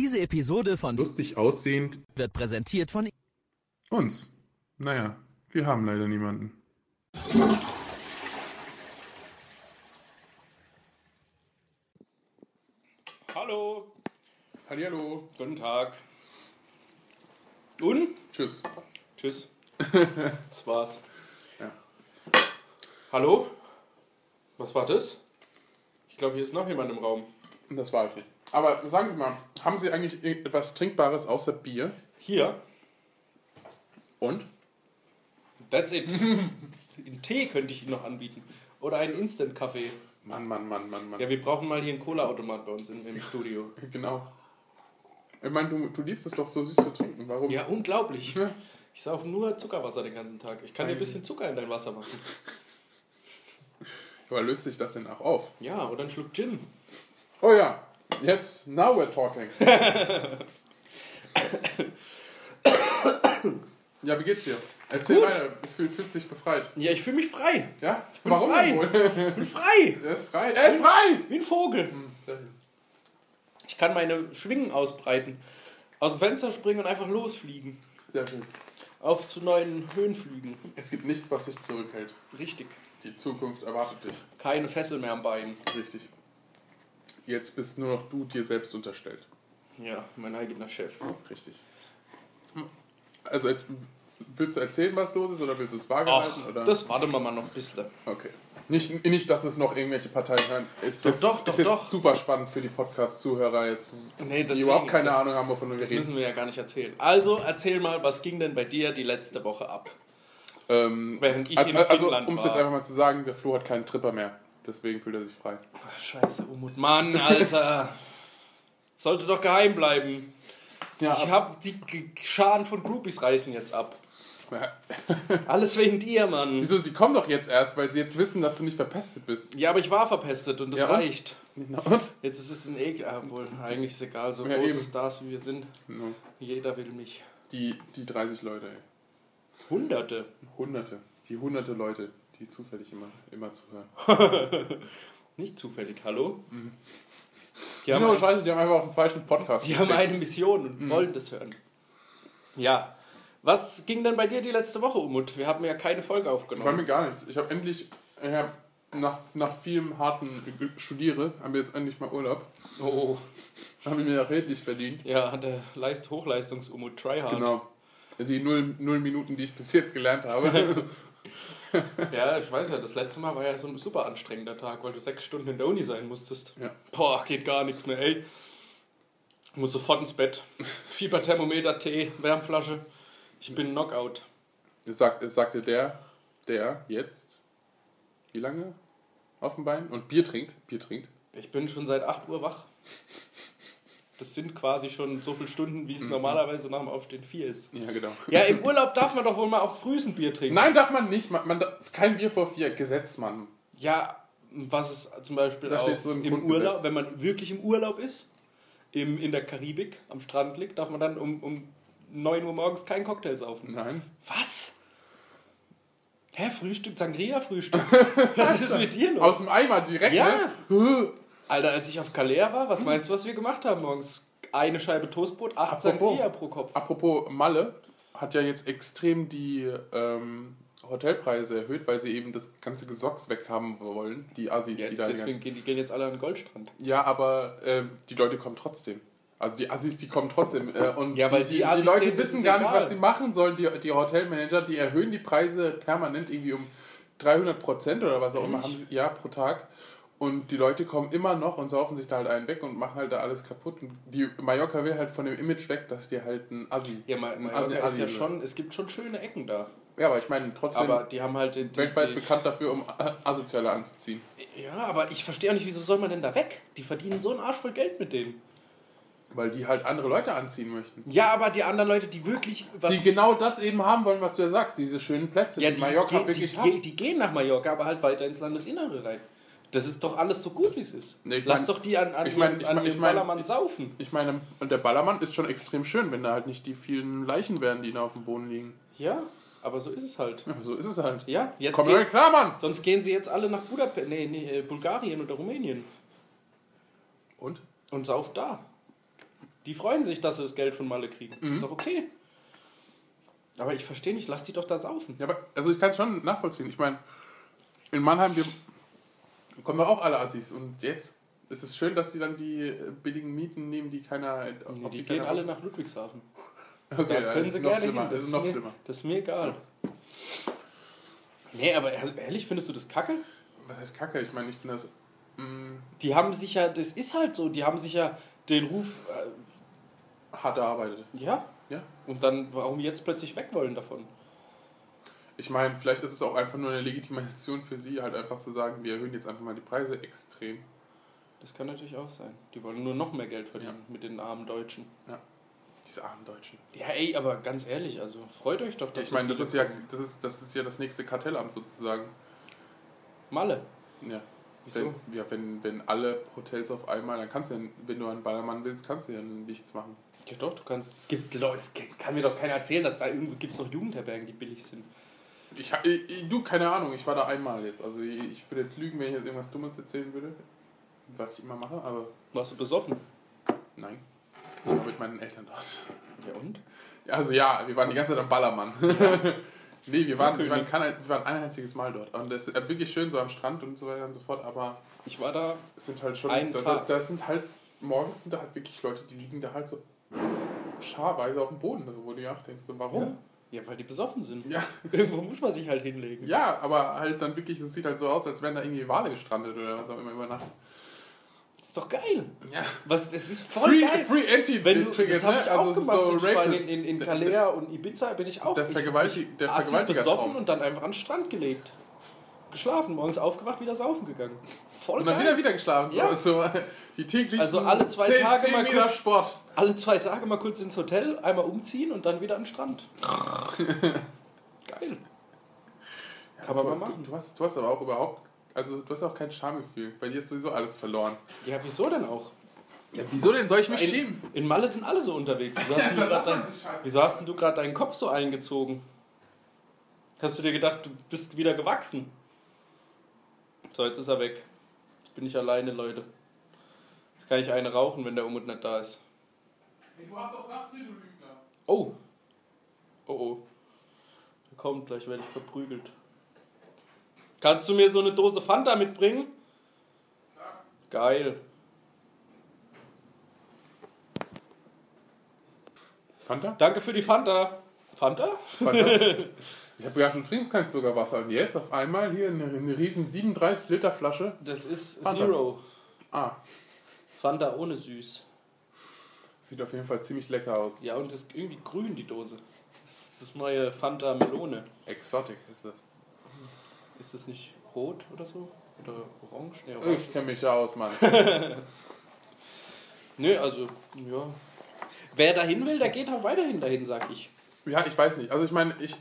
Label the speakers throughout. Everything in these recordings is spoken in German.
Speaker 1: Diese Episode von
Speaker 2: lustig aussehend
Speaker 1: wird präsentiert von
Speaker 2: uns. Naja, wir haben leider niemanden.
Speaker 3: Hallo,
Speaker 2: Hallihallo.
Speaker 3: guten Tag. Und?
Speaker 2: Tschüss.
Speaker 3: Tschüss. Das war's.
Speaker 2: Ja.
Speaker 3: Hallo? Was war das? Ich glaube, hier ist noch jemand im Raum.
Speaker 2: Das war ich nicht. Aber sagen Sie mal, haben Sie eigentlich etwas Trinkbares außer Bier?
Speaker 3: Hier.
Speaker 2: Und?
Speaker 3: That's it. Einen Tee könnte ich Ihnen noch anbieten. Oder einen Instant-Kaffee.
Speaker 2: Mann, Mann, Mann, Mann, Mann.
Speaker 3: Ja, wir brauchen mal hier einen Cola-Automat bei uns im, im Studio.
Speaker 2: Genau. Ich meine, du, du liebst es doch so süß zu trinken. Warum?
Speaker 3: Ja, unglaublich.
Speaker 2: Ja.
Speaker 3: Ich sauf nur Zuckerwasser den ganzen Tag. Ich kann dir ein bisschen Zucker in dein Wasser machen.
Speaker 2: Aber löst sich das denn auch auf?
Speaker 3: Ja, oder einen Schluck Gin.
Speaker 2: Oh ja, jetzt, now we're talking. ja, wie geht's dir? Erzähl
Speaker 3: Gut.
Speaker 2: weiter, fühl, fühlst dich befreit.
Speaker 3: Ja, ich fühle mich frei.
Speaker 2: Ja?
Speaker 3: bin
Speaker 2: Warum
Speaker 3: frei.
Speaker 2: wohl?
Speaker 3: Ich bin frei.
Speaker 2: er ist frei. Er ist frei!
Speaker 3: Wie ein Vogel. Ich kann meine Schwingen ausbreiten. Aus dem Fenster springen und einfach losfliegen.
Speaker 2: Sehr schön.
Speaker 3: Auf zu neuen Höhenflügen.
Speaker 2: Es gibt nichts, was dich zurückhält.
Speaker 3: Richtig.
Speaker 2: Die Zukunft erwartet dich.
Speaker 3: Keine Fessel mehr am Bein.
Speaker 2: Richtig. Jetzt bist nur noch du dir selbst unterstellt.
Speaker 3: Ja, mein eigener Chef.
Speaker 2: Richtig. Also jetzt, willst du erzählen, was los ist, oder willst du es vage
Speaker 3: Ach,
Speaker 2: halten? Oder?
Speaker 3: das warten wir mal noch ein bisschen.
Speaker 2: Okay. Nicht, nicht, dass es noch irgendwelche Parteien hören. Ist
Speaker 3: Doch,
Speaker 2: jetzt,
Speaker 3: doch,
Speaker 2: ist
Speaker 3: doch,
Speaker 2: jetzt
Speaker 3: doch.
Speaker 2: super spannend für die Podcast-Zuhörer jetzt,
Speaker 3: Nee,
Speaker 2: die
Speaker 3: deswegen,
Speaker 2: überhaupt keine
Speaker 3: das,
Speaker 2: Ahnung haben, wovon wir
Speaker 3: Das
Speaker 2: reden.
Speaker 3: müssen wir ja gar nicht erzählen. Also, erzähl mal, was ging denn bei dir die letzte Woche ab?
Speaker 2: Ähm,
Speaker 3: Während ich
Speaker 2: also,
Speaker 3: in
Speaker 2: also
Speaker 3: Finnland
Speaker 2: um es jetzt einfach mal zu sagen, der Flo hat keinen Tripper mehr. Deswegen fühlt er sich frei.
Speaker 3: Ach, scheiße, Umut. Mann, Alter. Sollte doch geheim bleiben.
Speaker 2: Ja,
Speaker 3: Ich hab die Scharen von Groupies reißen jetzt ab. Alles wegen dir, Mann.
Speaker 2: Wieso? Sie kommen doch jetzt erst, weil sie jetzt wissen, dass du nicht verpestet bist.
Speaker 3: Ja, aber ich war verpestet und das
Speaker 2: Ja, und?
Speaker 3: reicht.
Speaker 2: Na und?
Speaker 3: Jetzt ist es ein Ekel. Ah, Obwohl, eigentlich ist egal, so
Speaker 2: Ja,
Speaker 3: große
Speaker 2: eben.
Speaker 3: Stars wie wir sind.
Speaker 2: No.
Speaker 3: Jeder will mich.
Speaker 2: Die, die 30 Leute, ey.
Speaker 3: Hunderte.
Speaker 2: Hunderte. Die hunderte Leute, die zufällig immer, immer zuhören.
Speaker 3: Nicht zufällig, hallo? Die
Speaker 2: Die
Speaker 3: haben,
Speaker 2: haben,
Speaker 3: ein,
Speaker 2: scheiße, die haben einfach auf dem falschen Podcast.
Speaker 3: die haben eine Mission und
Speaker 2: Mhm.
Speaker 3: wollen das hören. Ja. Was ging denn bei dir die letzte Woche, Umut? Wir haben ja keine Folge
Speaker 2: Bei mir
Speaker 3: aufgenommen.
Speaker 2: gar nichts. Ich habe endlich, ich hab nach, nach vielem harten Studiere, haben wir jetzt endlich mal Urlaub.
Speaker 3: Oh,
Speaker 2: Haben wir mir redlich verdient.
Speaker 3: ja, der Leist Hochleistungs-Umut Tryhard.
Speaker 2: Genau. Die null, null Minuten, die ich bis jetzt gelernt habe.
Speaker 3: Ja, ich weiß ja, das letzte Mal war ja so ein super anstrengender Tag, weil du sechs Stunden in der Uni sein musstest.
Speaker 2: Ja.
Speaker 3: Boah, geht gar nichts mehr, ey. Ich muss sofort ins Bett. Fieberthermometer, Tee, Wärmflasche. Ich bin Knockout.
Speaker 2: Es sagte der, der jetzt, wie lange auf dem Bein? Und Bier trinkt. Bier trinkt.
Speaker 3: Ich bin schon seit 8 Uhr wach. Das sind quasi schon so viele Stunden, wie es
Speaker 2: Mhm.
Speaker 3: normalerweise nach dem Aufstehen 4 ist.
Speaker 2: Ja, genau.
Speaker 3: Ja, im Urlaub darf man doch wohl mal auch frühs ein Bier trinken.
Speaker 2: Nein, darf man nicht. Man, man darf, kein Bier vor vier. Gesetz, Mann.
Speaker 3: Ja, was ist zum Beispiel
Speaker 2: Da
Speaker 3: auch
Speaker 2: so im
Speaker 3: im. Urlaub, wenn man wirklich im Urlaub ist, im, in der Karibik am Strand liegt, darf man dann um, um 9 Uhr morgens keinen Cocktail saufen.
Speaker 2: Nein.
Speaker 3: Was? Hä, Frühstück, Sangria-Frühstück? Was ist mit dir los?
Speaker 2: Aus dem Eimer direkt,
Speaker 3: Ja.
Speaker 2: ne?
Speaker 3: Alter, als ich auf Calais war, was meinst du, was wir gemacht haben morgens? Eine Scheibe Toastbrot, acht
Speaker 2: Apropos.
Speaker 3: Sangria pro Kopf.
Speaker 2: Apropos Malle, hat ja jetzt extrem die ähm, Hotelpreise erhöht, weil sie eben das ganze Gesocks weghaben wollen, die Assis,
Speaker 3: Ja,
Speaker 2: die da
Speaker 3: deswegen gehen die gehen jetzt alle an den Goldstrand.
Speaker 2: Ja, aber äh, die Leute kommen trotzdem. Also die Assis, die kommen trotzdem. Äh, und
Speaker 3: Ja, weil
Speaker 2: die,
Speaker 3: die
Speaker 2: die, Leute wissen gar nicht,
Speaker 3: egal.
Speaker 2: was sie machen sollen. Die, die Hotelmanager, die erhöhen die Preise permanent irgendwie um 300 Prozent oder was auch immer.
Speaker 3: Ehrlich?
Speaker 2: Haben sie, ja, pro Tag. Und die Leute kommen immer noch und saufen sich da halt einen weg und machen halt da alles kaputt. Und die Mallorca will halt von dem Image weg, dass die halt ein Assi.
Speaker 3: Ja, Ma- Mallorca ist
Speaker 2: Assi
Speaker 3: ja schon, es gibt schon schöne Ecken da.
Speaker 2: Ja, aber ich meine trotzdem
Speaker 3: Aber die haben halt den, die,
Speaker 2: weltweit
Speaker 3: die,
Speaker 2: bekannt dafür, um Asoziale anzuziehen.
Speaker 3: Ja, aber ich verstehe auch nicht, wieso soll man denn da weg? Die verdienen so einen Arsch voll Geld mit denen.
Speaker 2: Weil die halt andere Leute anziehen möchten.
Speaker 3: Ja, aber die anderen Leute, die wirklich was.
Speaker 2: Die genau das eben haben wollen, was du ja sagst, diese schönen Plätze,
Speaker 3: ja,
Speaker 2: die,
Speaker 3: die,
Speaker 2: Mallorca
Speaker 3: gehen-
Speaker 2: wirklich
Speaker 3: die,
Speaker 2: hat.
Speaker 3: die, die gehen nach Mallorca, aber halt weiter ins Landesinnere rein. Das ist doch alles so gut, wie es ist.
Speaker 2: Ich
Speaker 3: Lass
Speaker 2: mein-
Speaker 3: doch die an, an,
Speaker 2: ich mein-
Speaker 3: ihrem-
Speaker 2: ich
Speaker 3: an
Speaker 2: mein-
Speaker 3: ihrem
Speaker 2: ich
Speaker 3: Ballermann saufen.
Speaker 2: Ich meine, und der Ballermann ist schon extrem schön, wenn da halt nicht die vielen Leichen wären, die da auf dem Boden liegen.
Speaker 3: Ja, aber so ist es halt.
Speaker 2: Ja, so ist es halt.
Speaker 3: Ja, jetzt
Speaker 2: Komm
Speaker 3: gehen,
Speaker 2: klar, Mann!
Speaker 3: sonst gehen sie jetzt alle nach Budapest, nee, nee, äh, Bulgarien oder Rumänien
Speaker 2: Und?
Speaker 3: und sauft da. Die freuen sich, dass sie das Geld von Malle kriegen.
Speaker 2: Mhm.
Speaker 3: Ist doch okay. Aber ich verstehe nicht, lass die doch da saufen.
Speaker 2: Ja, aber also ich kann es schon nachvollziehen. Ich meine, in Mannheim wir kommen wir auch alle Assis und jetzt ist es schön, dass die dann die äh, billigen Mieten nehmen, die keiner.
Speaker 3: Nee,
Speaker 2: auf
Speaker 3: die gehen
Speaker 2: keiner-
Speaker 3: alle nach Ludwigshafen.
Speaker 2: Okay,
Speaker 3: da
Speaker 2: ja,
Speaker 3: können
Speaker 2: das
Speaker 3: sie gerne
Speaker 2: schlimmer.
Speaker 3: hin.
Speaker 2: Das ist noch
Speaker 3: mir,
Speaker 2: schlimmer.
Speaker 3: Das ist mir egal. Nee, aber also ehrlich, findest du das kacke?
Speaker 2: Was heißt Kacke? Ich meine, ich finde das. Mh,
Speaker 3: Die haben sich ja, das ist halt so, die haben sich ja den Ruf, äh,
Speaker 2: hart erarbeitet.
Speaker 3: ja,
Speaker 2: Ja.
Speaker 3: und dann, warum jetzt plötzlich weg wollen davon?
Speaker 2: Ich meine, vielleicht ist es auch einfach nur eine Legitimation für sie, halt einfach zu sagen, wir erhöhen jetzt einfach mal die Preise extrem.
Speaker 3: Das kann natürlich auch sein. Die wollen nur noch mehr Geld verdienen mit den armen Deutschen.
Speaker 2: Diese armen Deutschen.
Speaker 3: Ja, ey, aber ganz ehrlich, also freut euch doch, dass
Speaker 2: Ich meine,
Speaker 3: so
Speaker 2: das ist
Speaker 3: viele
Speaker 2: ja
Speaker 3: kommen.
Speaker 2: das ist, das ist ja das nächste Kartellamt sozusagen.
Speaker 3: Malle.
Speaker 2: Ja.
Speaker 3: Wieso?
Speaker 2: Wenn, ja, wenn, wenn alle Hotels auf einmal, dann kannst du ja, wenn du einen Ballermann willst, kannst du ja nichts machen.
Speaker 3: Ja doch, du kannst, es gibt Leute, es kann mir doch keiner erzählen, dass da irgendwo gibt es noch Jugendherbergen, die billig sind.
Speaker 2: Ich, ha- ich, ich- du, keine Ahnung, ich war da einmal jetzt. Also ich, ich würde jetzt lügen, wenn ich jetzt irgendwas Dummes erzählen würde, was ich immer mache, aber
Speaker 3: Warst du besoffen?
Speaker 2: nein. Ich war mit meinen Eltern dort.
Speaker 3: Ja und?
Speaker 2: Ja, Also ja, wir waren die ganze Zeit am Ballermann. nee, wir waren, wir, waren kein, wir waren ein einziges Mal dort. Und es ist wirklich schön so am Strand und so weiter und so fort, aber
Speaker 3: Ich war da,
Speaker 2: es sind halt schon,
Speaker 3: Ein
Speaker 2: da, da,
Speaker 3: Tag.
Speaker 2: da sind halt, morgens sind da halt wirklich Leute, die liegen da halt so scharweise auf dem Boden, wo du ja auch denkst, so, warum?
Speaker 3: ja, weil die besoffen sind.
Speaker 2: Ja.
Speaker 3: Irgendwo muss man sich halt hinlegen.
Speaker 2: Ja, aber halt dann wirklich, es sieht halt so aus, als wären da irgendwie Wale gestrandet oder was auch immer über Nacht.
Speaker 3: ist doch geil.
Speaker 2: Ja.
Speaker 3: Was, es ist voll
Speaker 2: Free,
Speaker 3: geil.
Speaker 2: free Anti
Speaker 3: Wenn du, das habe
Speaker 2: ne?
Speaker 3: ich auch
Speaker 2: Also
Speaker 3: gemacht
Speaker 2: so
Speaker 3: in Spanien, in, in Calais und Ibiza bin ich auch.
Speaker 2: Der
Speaker 3: ich,
Speaker 2: Vergewaltig- der
Speaker 3: Assi
Speaker 2: Vergewaltigertraum.
Speaker 3: besoffen und dann einfach an den Strand gelegt. Geschlafen, morgens aufgewacht, wieder saufen gegangen. Voll
Speaker 2: Und dann
Speaker 3: geil.
Speaker 2: wieder wieder geschlafen.
Speaker 3: Ja.
Speaker 2: So, so die täglichen
Speaker 3: Also alle zwei
Speaker 2: 10,
Speaker 3: Tage
Speaker 2: 10
Speaker 3: mal kurz-
Speaker 2: Sport.
Speaker 3: Alle zwei Tage mal kurz ins Hotel, einmal umziehen und dann wieder an den Strand. Geil. Kann man
Speaker 2: du,
Speaker 3: mal machen.
Speaker 2: Du, du, hast, du hast aber auch überhaupt, also du hast auch kein Schamgefühl. Bei dir ist sowieso alles verloren.
Speaker 3: Ja, wieso denn auch?
Speaker 2: Ja, wieso denn soll ich mich
Speaker 3: In,
Speaker 2: schämen?
Speaker 3: in Malle sind alle so unterwegs. Wieso hast, denn du dein,
Speaker 2: sich Scheiße.
Speaker 3: wieso hast denn du gerade deinen Kopf so eingezogen? Hast du dir gedacht, du bist wieder gewachsen? So, jetzt ist er weg. Jetzt bin ich alleine, Leute. Jetzt kann ich eine rauchen, wenn der Umut nicht da ist.
Speaker 2: Hey, du hast doch Saft drin, du Lügner.
Speaker 3: Oh. Oh oh. Er kommt, gleich werde ich verprügelt. Kannst du mir so eine Dose Fanta mitbringen? Geil.
Speaker 2: Fanta?
Speaker 3: Danke für die Fanta. Fanta?
Speaker 2: Fanta? ich habe gedacht, du trinkst kein Zuckerwasser. Und jetzt auf einmal hier eine, eine riesen 37 Liter Flasche.
Speaker 3: Das ist
Speaker 2: Fanta.
Speaker 3: Zero.
Speaker 2: Ah,
Speaker 3: Fanta ohne süß.
Speaker 2: sieht auf jeden Fall ziemlich lecker aus.
Speaker 3: Ja, und das ist irgendwie grün, die Dose. Das ist das neue Fanta Melone.
Speaker 2: Exotic ist das.
Speaker 3: Ist das nicht rot oder so? Oder orange? Nee, orange.
Speaker 2: Ich kenne mich ja aus, Mann.
Speaker 3: Nö, also, ja. Wer dahin will, der geht auch weiterhin dahin, sag ich.
Speaker 2: Ja, ich weiß nicht. Also ich meine, ich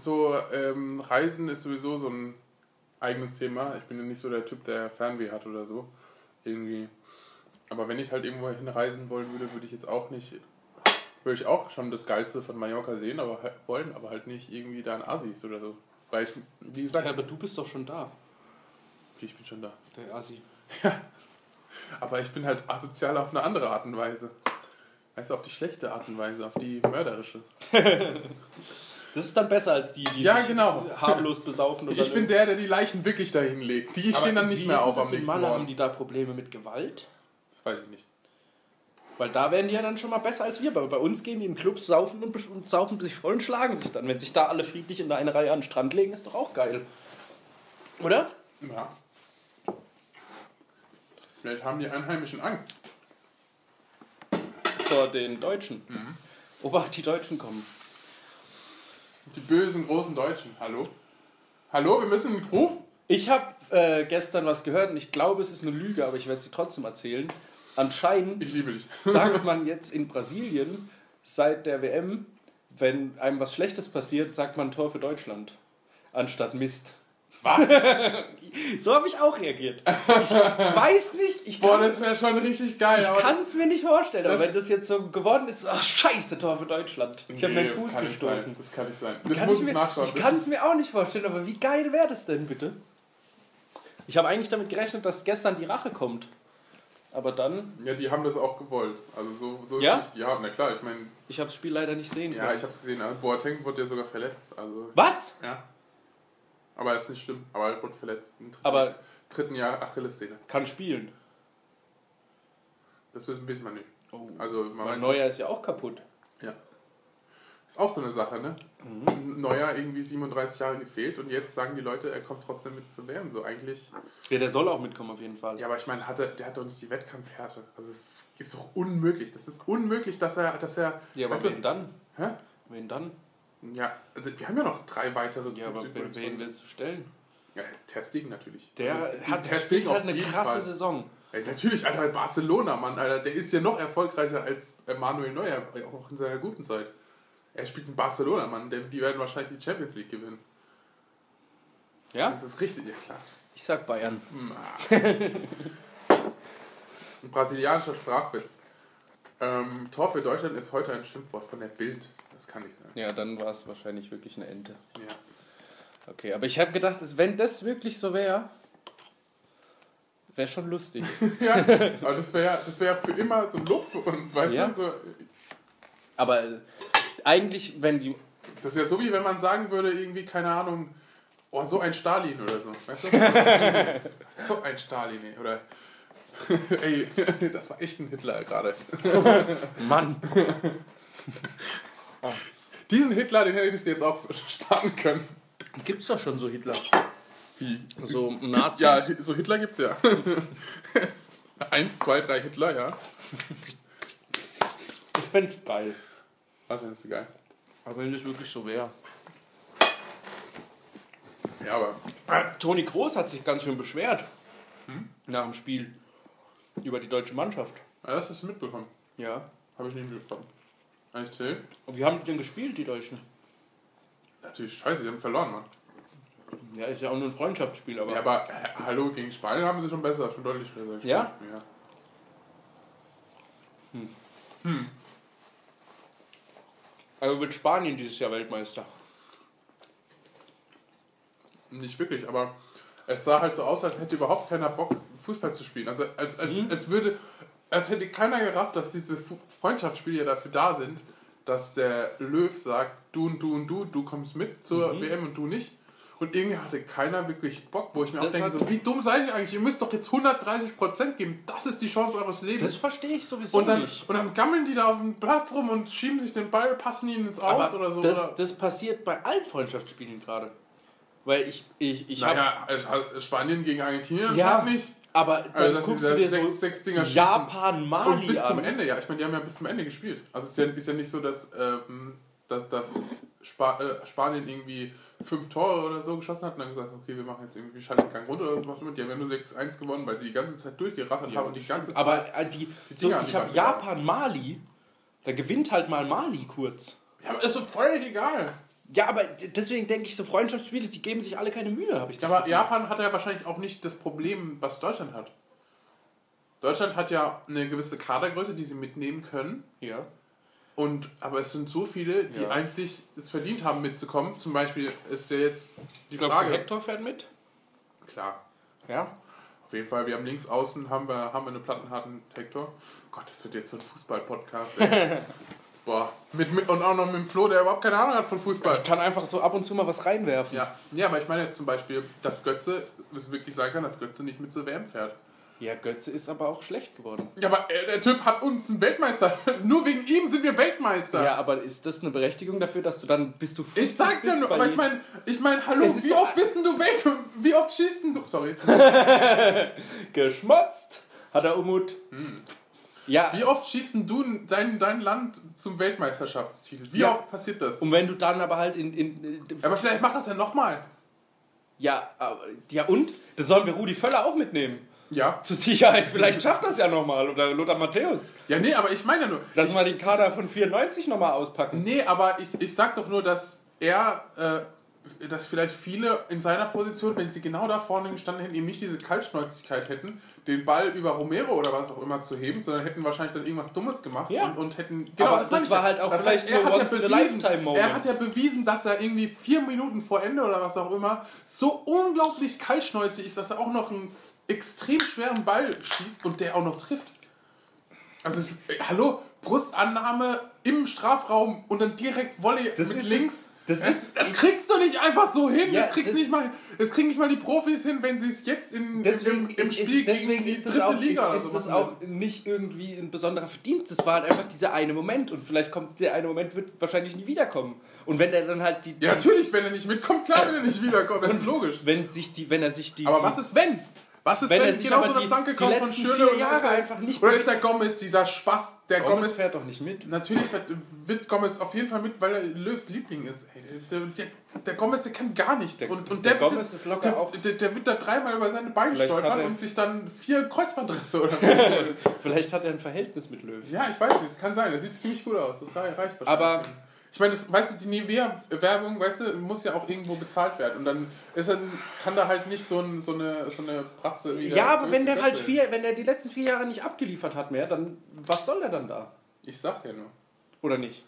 Speaker 2: so ähm, Reisen ist sowieso so ein eigenes Thema. Ich bin ja nicht so der Typ, der Fernweh hat oder so. Irgendwie. Aber wenn ich halt irgendwo hinreisen wollen würde, würde ich jetzt auch nicht. Würde ich auch schon das Geilste von Mallorca sehen, aber wollen, aber halt nicht irgendwie da in Assis oder so. Weil ich, wie gesagt,
Speaker 3: Ja, aber du bist doch schon da,
Speaker 2: ich bin schon da.
Speaker 3: der Assi.
Speaker 2: Aber ich bin halt asozial auf eine andere Art und Weise. Weißt du, auf die schlechte Art und Weise, auf die mörderische.
Speaker 3: Das ist dann besser als die, die
Speaker 2: Ja,
Speaker 3: sich
Speaker 2: genau.
Speaker 3: harmlos besaufen. und
Speaker 2: Ich bin der, der die Leichen wirklich dahin legt. Die stehen dann nicht mehr auf
Speaker 3: das
Speaker 2: am nächsten?
Speaker 3: Haben
Speaker 2: Morgen.
Speaker 3: die da Probleme mit Gewalt?
Speaker 2: Das weiß ich nicht.
Speaker 3: Weil da werden die ja dann schon mal besser als wir. Aber bei uns gehen die in Clubs saufen und, und saufen sich voll und schlagen sich dann. Wenn sich da alle friedlich in eine Reihe an den Strand legen, ist doch auch geil. Oder?
Speaker 2: Ja. Vielleicht haben die Einheimischen Angst.
Speaker 3: Vor den Deutschen.
Speaker 2: Mhm.
Speaker 3: Obacht, die Deutschen kommen.
Speaker 2: Die bösen großen Deutschen. Hallo? Hallo, wir müssen einen Ruf?
Speaker 3: Ich habe äh, gestern was gehört und ich glaube, es ist eine Lüge, aber ich werde sie trotzdem erzählen. Anscheinend sagt man jetzt in Brasilien seit der WM, wenn einem was Schlechtes passiert, sagt man Tor für Deutschland. Anstatt Mist.
Speaker 2: Was?
Speaker 3: So habe ich auch reagiert. Ich weiß nicht, ich
Speaker 2: Boah,
Speaker 3: kann
Speaker 2: das wäre schon richtig geil. aber-
Speaker 3: kann es mir nicht vorstellen, aber wenn das jetzt so geworden ist, ach scheiße, Tor für Deutschland. Ich habe
Speaker 2: Nee,
Speaker 3: meinen
Speaker 2: das
Speaker 3: Fuß gestoßen.
Speaker 2: Das kann nicht sein. Das
Speaker 3: Kann
Speaker 2: muss
Speaker 3: ich
Speaker 2: ich
Speaker 3: mir,
Speaker 2: nachschauen.
Speaker 3: Ich kann es mir auch nicht vorstellen, aber wie geil wäre das denn bitte? Ich habe eigentlich damit gerechnet, dass gestern die Rache kommt. Aber dann,
Speaker 2: Ja, die haben das auch gewollt. Also so, so
Speaker 3: Ja?
Speaker 2: ist nicht. Ja, na klar, ich meine,
Speaker 3: ich habe das Spiel leider nicht sehen
Speaker 2: ja,
Speaker 3: können.
Speaker 2: ich habe es gesehen. Also Boateng wurde ja sogar verletzt. Also,
Speaker 3: Was?
Speaker 2: ja. Aber ist nicht schlimm. Aber er wurde verletzt. Im dritten,
Speaker 3: Aber-
Speaker 2: dritten Jahr Achillessehne.
Speaker 3: Kann spielen.
Speaker 2: Das wissen wissen wir nicht.
Speaker 3: Oh.
Speaker 2: Also man
Speaker 3: Neuer ist ja auch kaputt.
Speaker 2: Ja. Ist auch so eine Sache, ne?
Speaker 3: Mhm.
Speaker 2: Neuer irgendwie 37 Jahre gefehlt und jetzt sagen die Leute, er kommt trotzdem mit zu WM. So eigentlich.
Speaker 3: Ja, der soll auch mitkommen auf jeden Fall.
Speaker 2: Ja, aber ich meine, hat er, der hat doch nicht die Wettkampfhärte. Also es ist doch unmöglich. Das ist unmöglich, dass er, dass er.
Speaker 3: Ja, aber
Speaker 2: weißt du-
Speaker 3: wen dann?
Speaker 2: Hä?
Speaker 3: Wen dann?
Speaker 2: Ja, wir haben ja noch drei weitere.
Speaker 3: Ja, aber wen, wen willst du stellen?
Speaker 2: Ja, Testing natürlich.
Speaker 3: Der
Speaker 2: Also,
Speaker 3: hat
Speaker 2: Ter
Speaker 3: spielt halt eine krasse
Speaker 2: Fall.
Speaker 3: Saison.
Speaker 2: Ja, natürlich, Alter, Barcelona, Mann, Alter. Der ist ja noch erfolgreicher als Manuel Neuer, auch in seiner guten Zeit. Er spielt in Barcelona, Mann. Die werden wahrscheinlich die Champions League gewinnen.
Speaker 3: Ja?
Speaker 2: Das ist richtig, ja klar.
Speaker 3: Ich sag Bayern.
Speaker 2: Ein brasilianischer Sprachwitz. Ähm, Tor für Deutschland ist heute ein Schimpfwort von der Bild. Das kann nicht sein.
Speaker 3: Ja, dann war es wahrscheinlich wirklich eine Ente.
Speaker 2: Ja.
Speaker 3: Okay, aber ich habe gedacht, wenn das wirklich so wäre, wäre schon lustig.
Speaker 2: ja, aber das wäre das wär für immer so ein Lob für uns, weißt
Speaker 3: Ja.
Speaker 2: du? So,
Speaker 3: aber äh, eigentlich, wenn die.
Speaker 2: das ist ja so, wie wenn man sagen würde, irgendwie, keine Ahnung, oh, so ein Stalin oder so. Weißt du? so ein Stalin, ey. Oder, ey, das war echt ein Hitler gerade.
Speaker 3: Mann!
Speaker 2: Diesen Hitler, den hättest du jetzt auch sparen können.
Speaker 3: Gibt's doch schon so Hitler.
Speaker 2: Wie?
Speaker 3: So Nazis.
Speaker 2: Ja, so Hitler gibt's ja. Eins, zwei, drei Hitler, ja.
Speaker 3: ich fände geil.
Speaker 2: Warte, das ist geil.
Speaker 3: Aber wenn das wirklich so wäre.
Speaker 2: Ja, aber
Speaker 3: Toni Kroos hat sich ganz schön beschwert. Nach dem Spiel. Über die deutsche Mannschaft.
Speaker 2: ja, das hast du mitbekommen.
Speaker 3: Ja.
Speaker 2: Habe ich nicht mitbekommen. Eigentlich Till?
Speaker 3: Und wie haben die denn gespielt, die Deutschen?
Speaker 2: Natürlich scheiße, die haben verloren, Mann.
Speaker 3: Ja, ist ja auch nur ein Freundschaftsspiel, aber.
Speaker 2: Ja, aber äh, hallo, gegen Spanien haben sie schon besser, schon deutlich besser gespielt.
Speaker 3: Ja?
Speaker 2: Ja.
Speaker 3: Also wird Spanien dieses Jahr Weltmeister.
Speaker 2: Nicht wirklich, aber es sah halt so aus, als hätte überhaupt keiner Bock, Fußball zu spielen. Also als, als,
Speaker 3: Mhm.
Speaker 2: als würde, als hätte keiner gerafft, dass diese Freundschaftsspiele ja dafür da sind, dass der Löw sagt, du und du und du, du kommst mit zur
Speaker 3: Mhm.
Speaker 2: WM und du nicht. Und irgendwie hatte keiner wirklich Bock, wo ich mir auch
Speaker 3: Das
Speaker 2: denke,
Speaker 3: hat-
Speaker 2: so, wie dumm seid ihr eigentlich? Ihr müsst doch jetzt 130% geben. Das ist die Chance eures Lebens.
Speaker 3: Das verstehe ich sowieso
Speaker 2: und dann,
Speaker 3: nicht.
Speaker 2: und dann gammeln die da auf dem Platz rum und schieben sich den Ball, passen ihn ins Aus
Speaker 3: Aber
Speaker 2: oder so.
Speaker 3: das,
Speaker 2: oder?
Speaker 3: das passiert bei allen Freundschaftsspielen gerade. Weil ich, ich, ich
Speaker 2: naja, es- Spanien gegen Argentinien
Speaker 3: Ja,
Speaker 2: nicht.
Speaker 3: Aber dann
Speaker 2: Also,
Speaker 3: guckst du dir
Speaker 2: sechs,
Speaker 3: so
Speaker 2: sechs Dinger.
Speaker 3: Japan, Mali
Speaker 2: Und bis
Speaker 3: an.
Speaker 2: zum Ende, ja. Ich meine, die haben ja bis zum Ende gespielt. Also es ist ja, ist ja nicht so, dass, ähm, dass, dass Spa äh, Spanien irgendwie fünf Tore oder so geschossen hat und dann gesagt, okay, wir machen jetzt irgendwie schalten den Gang runter oder was immer. Die haben ja nur 6-1 gewonnen, weil sie die ganze Zeit durchgerattert
Speaker 3: Ja,
Speaker 2: haben und die ganze Zeit.
Speaker 3: Aber äh, die, so,
Speaker 2: Dinger die
Speaker 3: ich habe Japan, Mali. Da gewinnt halt mal Mali kurz.
Speaker 2: Ja, aber ist so voll egal.
Speaker 3: Ja, aber deswegen denke ich, so Freundschaftsspiele, die geben sich alle keine Mühe, habe ich das
Speaker 2: Aber
Speaker 3: Gefühl.
Speaker 2: Japan hat ja wahrscheinlich auch nicht das Problem, was Deutschland hat. Deutschland hat ja eine gewisse Kadergröße, die sie mitnehmen können.
Speaker 3: Ja.
Speaker 2: Und, aber es sind so viele, die
Speaker 3: Ja.
Speaker 2: eigentlich es verdient haben mitzukommen. Zum Beispiel ist ja jetzt die
Speaker 3: Glaubst du,
Speaker 2: Frage.
Speaker 3: Hector fährt mit?
Speaker 2: Klar,
Speaker 3: Ja.
Speaker 2: auf jeden Fall. Wir haben links außen haben wir, haben wir einen plattenharten Hector. Gott, das wird jetzt so ein Fußball-Podcast. Boah, mit, mit, und auch noch mit dem Flo, der überhaupt keine Ahnung hat von Fußball.
Speaker 3: Ich kann einfach so ab und zu mal was reinwerfen.
Speaker 2: Ja, ja, aber ich meine jetzt zum Beispiel, dass Götze, das wirklich sagen kann, dass Götze nicht mit zur WM fährt.
Speaker 3: Ja, Götze ist aber auch schlecht geworden.
Speaker 2: Ja, aber äh, der Typ hat uns einen Weltmeister. Nur wegen ihm sind wir Weltmeister.
Speaker 3: Ja, aber ist das eine Berechtigung dafür, dass du dann bist du 50
Speaker 2: Ich sag's ja nur, aber ich meine, ich mein, hallo, wie oft bist du Welt, wie oft schießt du, sorry,
Speaker 3: geschmotzt, hat er Umut. Ja,
Speaker 2: wie oft schießt denn du dein, dein Land zum Weltmeisterschaftstitel? Wie
Speaker 3: Ja.
Speaker 2: oft passiert das?
Speaker 3: und wenn du dann aber halt in, in, in
Speaker 2: Aber vielleicht macht das ja nochmal.
Speaker 3: ja, aber- ja und das sollen wir Rudi Völler auch mitnehmen.
Speaker 2: Ja.
Speaker 3: Zur Sicherheit, vielleicht schafft das ja nochmal oder Lothar Matthäus.
Speaker 2: Ja, nee, aber ich meine ja nur.
Speaker 3: Lass mal den Kader von 94 nochmal auspacken.
Speaker 2: Nee, aber ich, ich sag doch nur, dass er, äh, dass vielleicht viele in seiner Position, wenn sie genau da vorne gestanden hätten, eben nicht diese Kaltschnäuzigkeit hätten, den Ball über Romero oder was auch immer zu heben, sondern hätten wahrscheinlich dann irgendwas Dummes gemacht
Speaker 3: Ja.
Speaker 2: und, und hätten.
Speaker 3: Aber
Speaker 2: das
Speaker 3: das war
Speaker 2: ja.
Speaker 3: halt auch
Speaker 2: Das
Speaker 3: vielleicht
Speaker 2: er
Speaker 3: nur
Speaker 2: hat
Speaker 3: once in a
Speaker 2: bewiesen-
Speaker 3: lifetime Moment.
Speaker 2: Er hat ja bewiesen, dass er irgendwie vier Minuten vor Ende oder was auch immer so unglaublich kaltschnäuzig ist, dass er auch noch ein extrem schweren Ball schießt und der auch noch trifft. Also, es ist, äh, hallo, Brustannahme im Strafraum und dann direkt Volley
Speaker 3: Das
Speaker 2: mit
Speaker 3: ist-
Speaker 2: links.
Speaker 3: Das
Speaker 2: das,
Speaker 3: ist-
Speaker 2: das kriegst du nicht einfach so hin.
Speaker 3: Ja,
Speaker 2: das kriegst
Speaker 3: das-
Speaker 2: nicht mal, das kriegen nicht mal die Profis hin, wenn sie es jetzt in,
Speaker 3: Deswegen
Speaker 2: im, im
Speaker 3: ist,
Speaker 2: Spiel
Speaker 3: ist, deswegen
Speaker 2: gegen die dritte
Speaker 3: auch,
Speaker 2: Liga
Speaker 3: ist,
Speaker 2: oder
Speaker 3: ist
Speaker 2: so
Speaker 3: das auch nicht irgendwie ein besonderer Verdienst. Das war halt einfach dieser eine Moment und vielleicht kommt der eine Moment, wird wahrscheinlich nie wiederkommen. Und wenn der dann halt die,
Speaker 2: Ja, natürlich, wenn er nicht mitkommt, klar, wenn er nicht wiederkommt, das ist logisch.
Speaker 3: wenn sich die, wenn er sich die,
Speaker 2: Aber
Speaker 3: die,
Speaker 2: was ist wenn? Was ist,
Speaker 3: Wenn
Speaker 2: wenn,
Speaker 3: er
Speaker 2: genau so eine
Speaker 3: die-
Speaker 2: Flanke kommt von Schürrle und
Speaker 3: Jahre
Speaker 2: ist er,
Speaker 3: einfach nicht
Speaker 2: Oder ist der Gomez, dieser Spaß, der
Speaker 3: Gomez
Speaker 2: Gomez,
Speaker 3: fährt doch nicht mit.
Speaker 2: Natürlich wird, Gomez auf jeden Fall mit, weil er Löws Liebling ist. Ey, der, der, der Gomez, der kann gar nichts.
Speaker 3: Der-
Speaker 2: und, und
Speaker 3: der
Speaker 2: der, wird
Speaker 3: Gomez ist locker
Speaker 2: der,
Speaker 3: auch-
Speaker 2: Der, der wird da dreimal über seine Beine stolpern
Speaker 3: er-
Speaker 2: und sich dann vier Kreuzbandrisse oder so.
Speaker 3: Vielleicht hat er ein Verhältnis mit Löw.
Speaker 2: ja, ich weiß nicht, es kann sein. Das sieht ziemlich gut aus. Das reicht wahrscheinlich.
Speaker 3: Aber-
Speaker 2: ich meine, das, weißt du, die Nivea-Werbung, weißt du, muss ja auch irgendwo bezahlt werden. Und dann ist dann, kann da halt nicht so, ein, so, eine, so eine Pratze wie
Speaker 3: Ja, aber wenn der halt
Speaker 2: Götze.
Speaker 3: vier, wenn der die letzten vier Jahre nicht abgeliefert hat mehr, dann was soll er dann da?
Speaker 2: Ich sag ja nur.
Speaker 3: Oder nicht?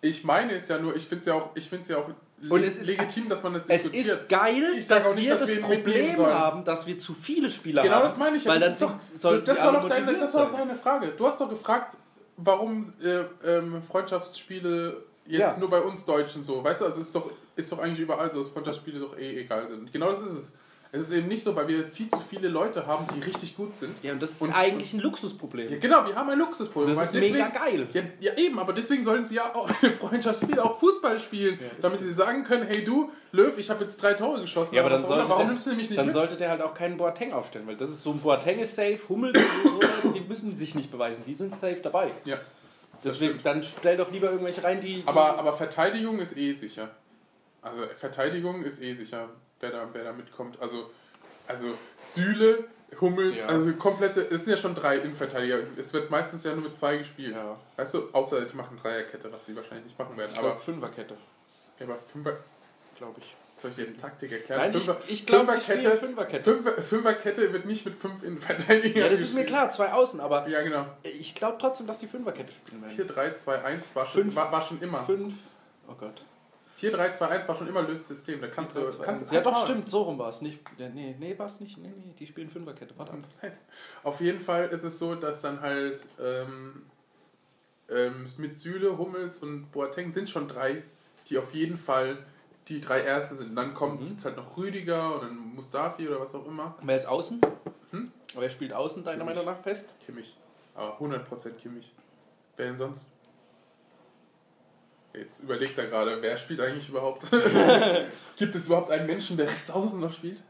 Speaker 2: Ich meine es ja nur, ich finde es ja auch, ich find's ja auch
Speaker 3: Und es ist-
Speaker 2: legitim, dass man das
Speaker 3: Es
Speaker 2: diskutiert.
Speaker 3: ist geil,
Speaker 2: Ich
Speaker 3: dass
Speaker 2: nicht,
Speaker 3: wir
Speaker 2: dass
Speaker 3: das
Speaker 2: wir mitnehmen
Speaker 3: Problem haben, dass wir zu viele Spieler
Speaker 2: Genau
Speaker 3: haben.
Speaker 2: das meine ich ja.
Speaker 3: Weil
Speaker 2: das, doch,
Speaker 3: sollten
Speaker 2: das war doch deine, das war doch deine Frage. Du hast doch gefragt, warum äh, ähm, Freundschaftsspiele jetzt
Speaker 3: Ja.
Speaker 2: nur bei uns Deutschen so. Weißt du, also es ist doch, ist doch eigentlich überall so, dass Freundschaftsspiele doch eh egal sind. Genau das ist es. Es ist eben nicht so, weil wir viel zu viele Leute haben, die richtig gut sind.
Speaker 3: Ja, und das ist
Speaker 2: Und-
Speaker 3: eigentlich ein Luxusproblem.
Speaker 2: Ja, genau, wir haben ein Luxusproblem.
Speaker 3: Das ist mega geil.
Speaker 2: Ja, ja, eben, aber deswegen sollen sie ja auch eine Freundschaftsspiel, auch Fußball spielen, damit sie sagen können, hey du, Löw, ich habe jetzt drei Tore geschossen.
Speaker 3: Ja, aber dann sollte,
Speaker 2: warum
Speaker 3: der,
Speaker 2: nimmst du mich nicht
Speaker 3: dann
Speaker 2: mit?
Speaker 3: sollte der halt auch keinen Boateng aufstellen, weil das ist so ein Boateng ist safe, Hummels und so, die müssen sich nicht beweisen, die sind safe dabei.
Speaker 2: Ja.
Speaker 3: Deswegen, dann stell doch lieber irgendwelche rein, die... die
Speaker 2: Aber, aber Verteidigung ist eh sicher. Also Verteidigung ist eh sicher, wer da, wer da mitkommt. Also, also Süle, Hummels,
Speaker 3: Ja.
Speaker 2: also komplette, es sind ja schon drei Innenverteidiger. Es wird meistens ja nur mit zwei gespielt.
Speaker 3: Ja.
Speaker 2: Weißt du, außer die machen Dreierkette, was sie wahrscheinlich nicht machen werden.
Speaker 3: ich
Speaker 2: Aber,
Speaker 3: glaube Fünferkette,
Speaker 2: aber Fünfer,
Speaker 3: glaube ich.
Speaker 2: Soll ich jetzt Taktik erklären?
Speaker 3: Nein, ich-
Speaker 2: Fünfer,
Speaker 3: ich glaub, wir
Speaker 2: Fünferkette,
Speaker 3: Fünferkette.
Speaker 2: Fünfer, Fünferkette wird nicht mit fünf Innenverteidigern
Speaker 3: Ja, das ist mir klar, zwei Außen, aber
Speaker 2: Ja, genau.
Speaker 3: ich glaube trotzdem, dass die Fünferkette spielen werden.
Speaker 2: 4, 3, 2, 1 war schon,
Speaker 3: Fünf.
Speaker 2: war, war schon immer.
Speaker 3: Fünf, oh Gott.
Speaker 2: 4, 3, 2, 1 war schon immer Löws System. Da kannst du. Kannst
Speaker 3: ja, doch, stimmt, so rum war es. Nicht, ja, nee, nee, war es nicht. Nee, nee, die spielen Fünferkette. Warte ab.
Speaker 2: Auf jeden Fall ist es so, dass dann halt ähm, ähm, mit Süle, Hummels und Boateng sind schon drei, die auf jeden Fall die drei Erste sind. Dann kommt
Speaker 3: Mhm.
Speaker 2: halt noch Rüdiger und dann Mustafi oder was auch immer.
Speaker 3: Und wer ist außen?
Speaker 2: Hm?
Speaker 3: Wer spielt außen deiner
Speaker 2: Kimmich.
Speaker 3: Meinung nach fest?
Speaker 2: Kimmich. Aber 100% Kimmich. Wer denn sonst? Jetzt überlegt er gerade, wer spielt eigentlich überhaupt? Gibt es überhaupt einen Menschen, der rechts außen noch spielt?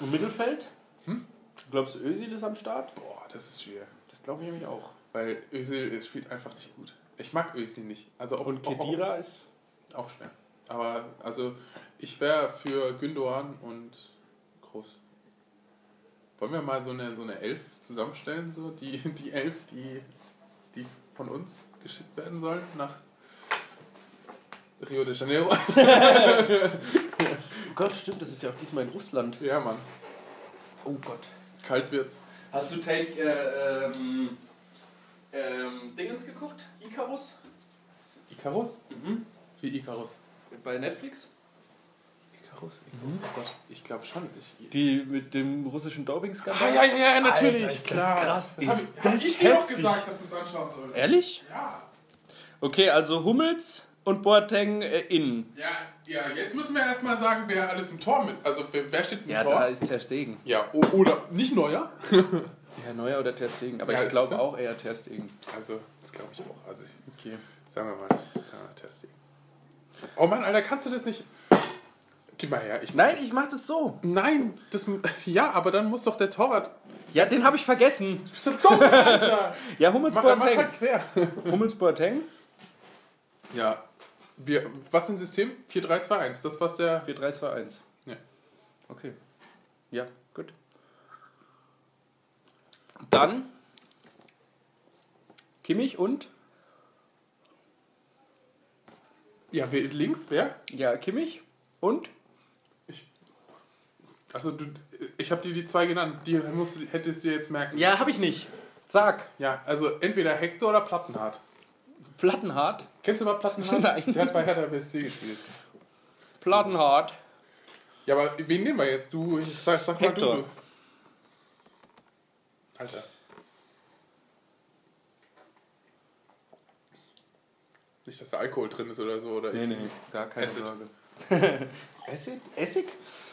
Speaker 3: Und Mittelfeld?
Speaker 2: Hm?
Speaker 3: Du glaubst, Özil ist am Start?
Speaker 2: Boah, das ist schwer.
Speaker 3: Das glaube ich nämlich auch.
Speaker 2: Weil Özil spielt einfach nicht gut. Ich mag Özil nicht. Also auch,
Speaker 3: Und
Speaker 2: auch,
Speaker 3: Kedira ist.
Speaker 2: auch schwer. Aber also ich wäre für Gündogan und Groß. Wollen wir mal so eine, so eine Elf zusammenstellen? So? Die, die Elf, die, die von uns geschickt werden sollen nach Rio de Janeiro.
Speaker 3: Oh Gott, stimmt, das ist ja auch diesmal in Russland.
Speaker 2: ja, Mann.
Speaker 3: Oh Gott.
Speaker 2: Kalt wird's.
Speaker 3: Hast du Take äh, ähm, ähm, Dingens geguckt? Icarus?
Speaker 2: Icarus?
Speaker 3: Mhm.
Speaker 2: Wie Icarus?
Speaker 3: Bei Netflix?
Speaker 2: Icarus? Icarus? Oh Gott. Ich glaube schon. Ich,
Speaker 3: Die mit dem russischen Doping-Skandal?
Speaker 2: ah, ja, ja, ja, natürlich.
Speaker 3: Alter, ist das
Speaker 2: klar.
Speaker 3: krass.
Speaker 2: Das habe
Speaker 3: Ist
Speaker 2: ich, hab
Speaker 3: das
Speaker 2: ich dir doch
Speaker 3: heftig.
Speaker 2: gesagt, dass du es anschauen sollst.
Speaker 3: Ehrlich?
Speaker 2: Ja.
Speaker 3: Okay, also Hummels und Boateng äh, innen.
Speaker 2: Ja, ja, jetzt müssen wir erstmal sagen, wer alles im Tor mit. Also wer, wer steht im
Speaker 3: Ja,
Speaker 2: Tor?
Speaker 3: da ist Ter Stegen.
Speaker 2: ja, oder nicht Neuer.
Speaker 3: Ja, Neuer oder Ter Stegen. Aber
Speaker 2: Ja,
Speaker 3: ich glaube
Speaker 2: so.
Speaker 3: auch eher Ter Stegen.
Speaker 2: Also, das glaube ich auch. Also,
Speaker 3: Okay.
Speaker 2: sagen wir mal, sagen wir mal Testing. Oh Mann, Alter, kannst du das nicht. Gib mal her. Ich,
Speaker 3: Nein, ich mach das so.
Speaker 2: Nein, das. Ja, aber dann muss doch der Torwart.
Speaker 3: Ja, den habe ich vergessen.
Speaker 2: Bist du dumm, Alter?
Speaker 3: Ja, Hummels
Speaker 2: Mach,
Speaker 3: Boateng.
Speaker 2: halt quer.
Speaker 3: Hummels Boateng.
Speaker 2: Ja. Wir, was ein System? 4-3-2-1. Das, was der.
Speaker 3: 4, 3, 2, 1.
Speaker 2: Ja.
Speaker 3: Okay. Ja, gut. Dann Kimmich und?
Speaker 2: Ja, wer, links, wer?
Speaker 3: Ja, Kimmich und?
Speaker 2: Also, du, ich habe dir die zwei genannt. Die musst, hättest du jetzt merken.
Speaker 3: Ja, habe ich nicht. Sag.
Speaker 2: Ja, also entweder Hector oder Plattenhardt.
Speaker 3: Plattenhart.
Speaker 2: Kennst du mal Plattenhardt?
Speaker 3: Nein.
Speaker 2: Der hat bei Hertha BSC gespielt.
Speaker 3: Plattenhart.
Speaker 2: Ja, aber wen nehmen wir jetzt? Du, sag, sag mal
Speaker 3: Hector.
Speaker 2: du. Alter. Nicht, dass da Alkohol drin ist oder so. Oder ich,
Speaker 3: gar keine
Speaker 2: Acid.
Speaker 3: Sorge. Essig? Essig?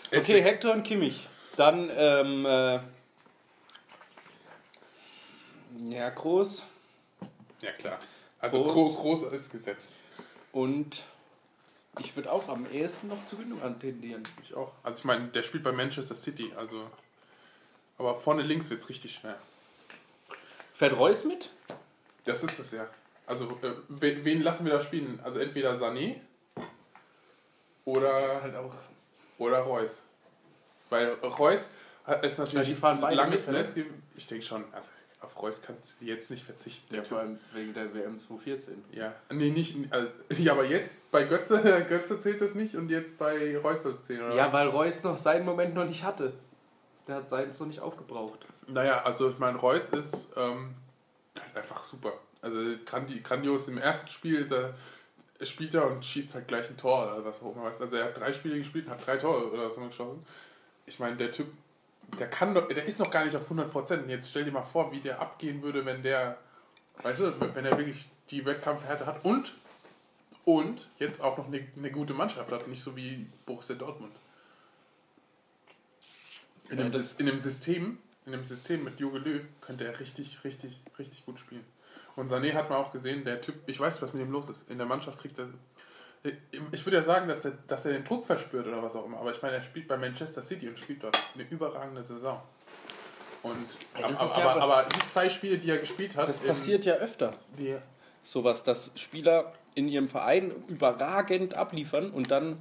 Speaker 3: Okay,
Speaker 2: Essig.
Speaker 3: Hector und Kimmich. Dann, ähm, äh, ja, Groß
Speaker 2: Ja, klar. Also
Speaker 3: Groß.
Speaker 2: groß, groß ist gesetzt.
Speaker 3: und ich würde auch am ehesten noch zu Gündogan tendieren.
Speaker 2: Ich auch. Also ich meine, der spielt bei Manchester City, also. Aber vorne links wird es richtig schwer.
Speaker 3: Fährt Reus mit?
Speaker 2: Das ist es ja. Also, äh, wen, lassen wir da spielen? Also entweder Sané oder,
Speaker 3: halt
Speaker 2: oder Reus. Weil Reus ist natürlich lange verletzt. Ich denke schon, also auf Reus kannst du jetzt nicht verzichten.
Speaker 3: Ja, vor allem wegen der WM 2014.
Speaker 2: Ja, nee, nicht. Also, ja, aber jetzt bei Götze, Götze zählt das nicht und jetzt bei Reus soll es zählen, oder?
Speaker 3: Ja, weil Reus noch seinen Moment noch nicht hatte. Der hat seins noch nicht aufgebraucht.
Speaker 2: Naja, also ich meine, Reus ist ähm, halt einfach super. Also grandi grandios im ersten Spiel ist er, spielt er und schießt halt gleich ein Tor oder was auch immer. Also er hat drei Spiele gespielt und hat drei Tore oder so geschossen. Ich meine, der Typ, der kann doch, der ist noch gar nicht auf 100%. Jetzt stell dir mal vor, wie der abgehen würde, wenn der, weißt du, wenn er wirklich die Wettkampfhärte hat und und jetzt auch noch eine, eine gute Mannschaft hat, nicht so wie Borussia Dortmund. In
Speaker 3: Ja,
Speaker 2: Sys- in dem System, in dem System mit Jogi Löw könnte er richtig, richtig, richtig gut spielen. Und Sané hat man auch gesehen, der Typ, ich weiß, was mit ihm los ist. In der Mannschaft kriegt er. Ich würde ja sagen, dass er, dass er den Druck verspürt oder was auch immer, aber ich meine, er spielt bei Manchester City und spielt dort eine überragende Saison. Und
Speaker 3: Ja,
Speaker 2: aber,
Speaker 3: ja
Speaker 2: aber,
Speaker 3: aber-
Speaker 2: die zwei Spiele, die er gespielt hat,
Speaker 3: Das passiert ja öfter.
Speaker 2: die,
Speaker 3: Sowas, dass Spieler in ihrem Verein überragend abliefern und dann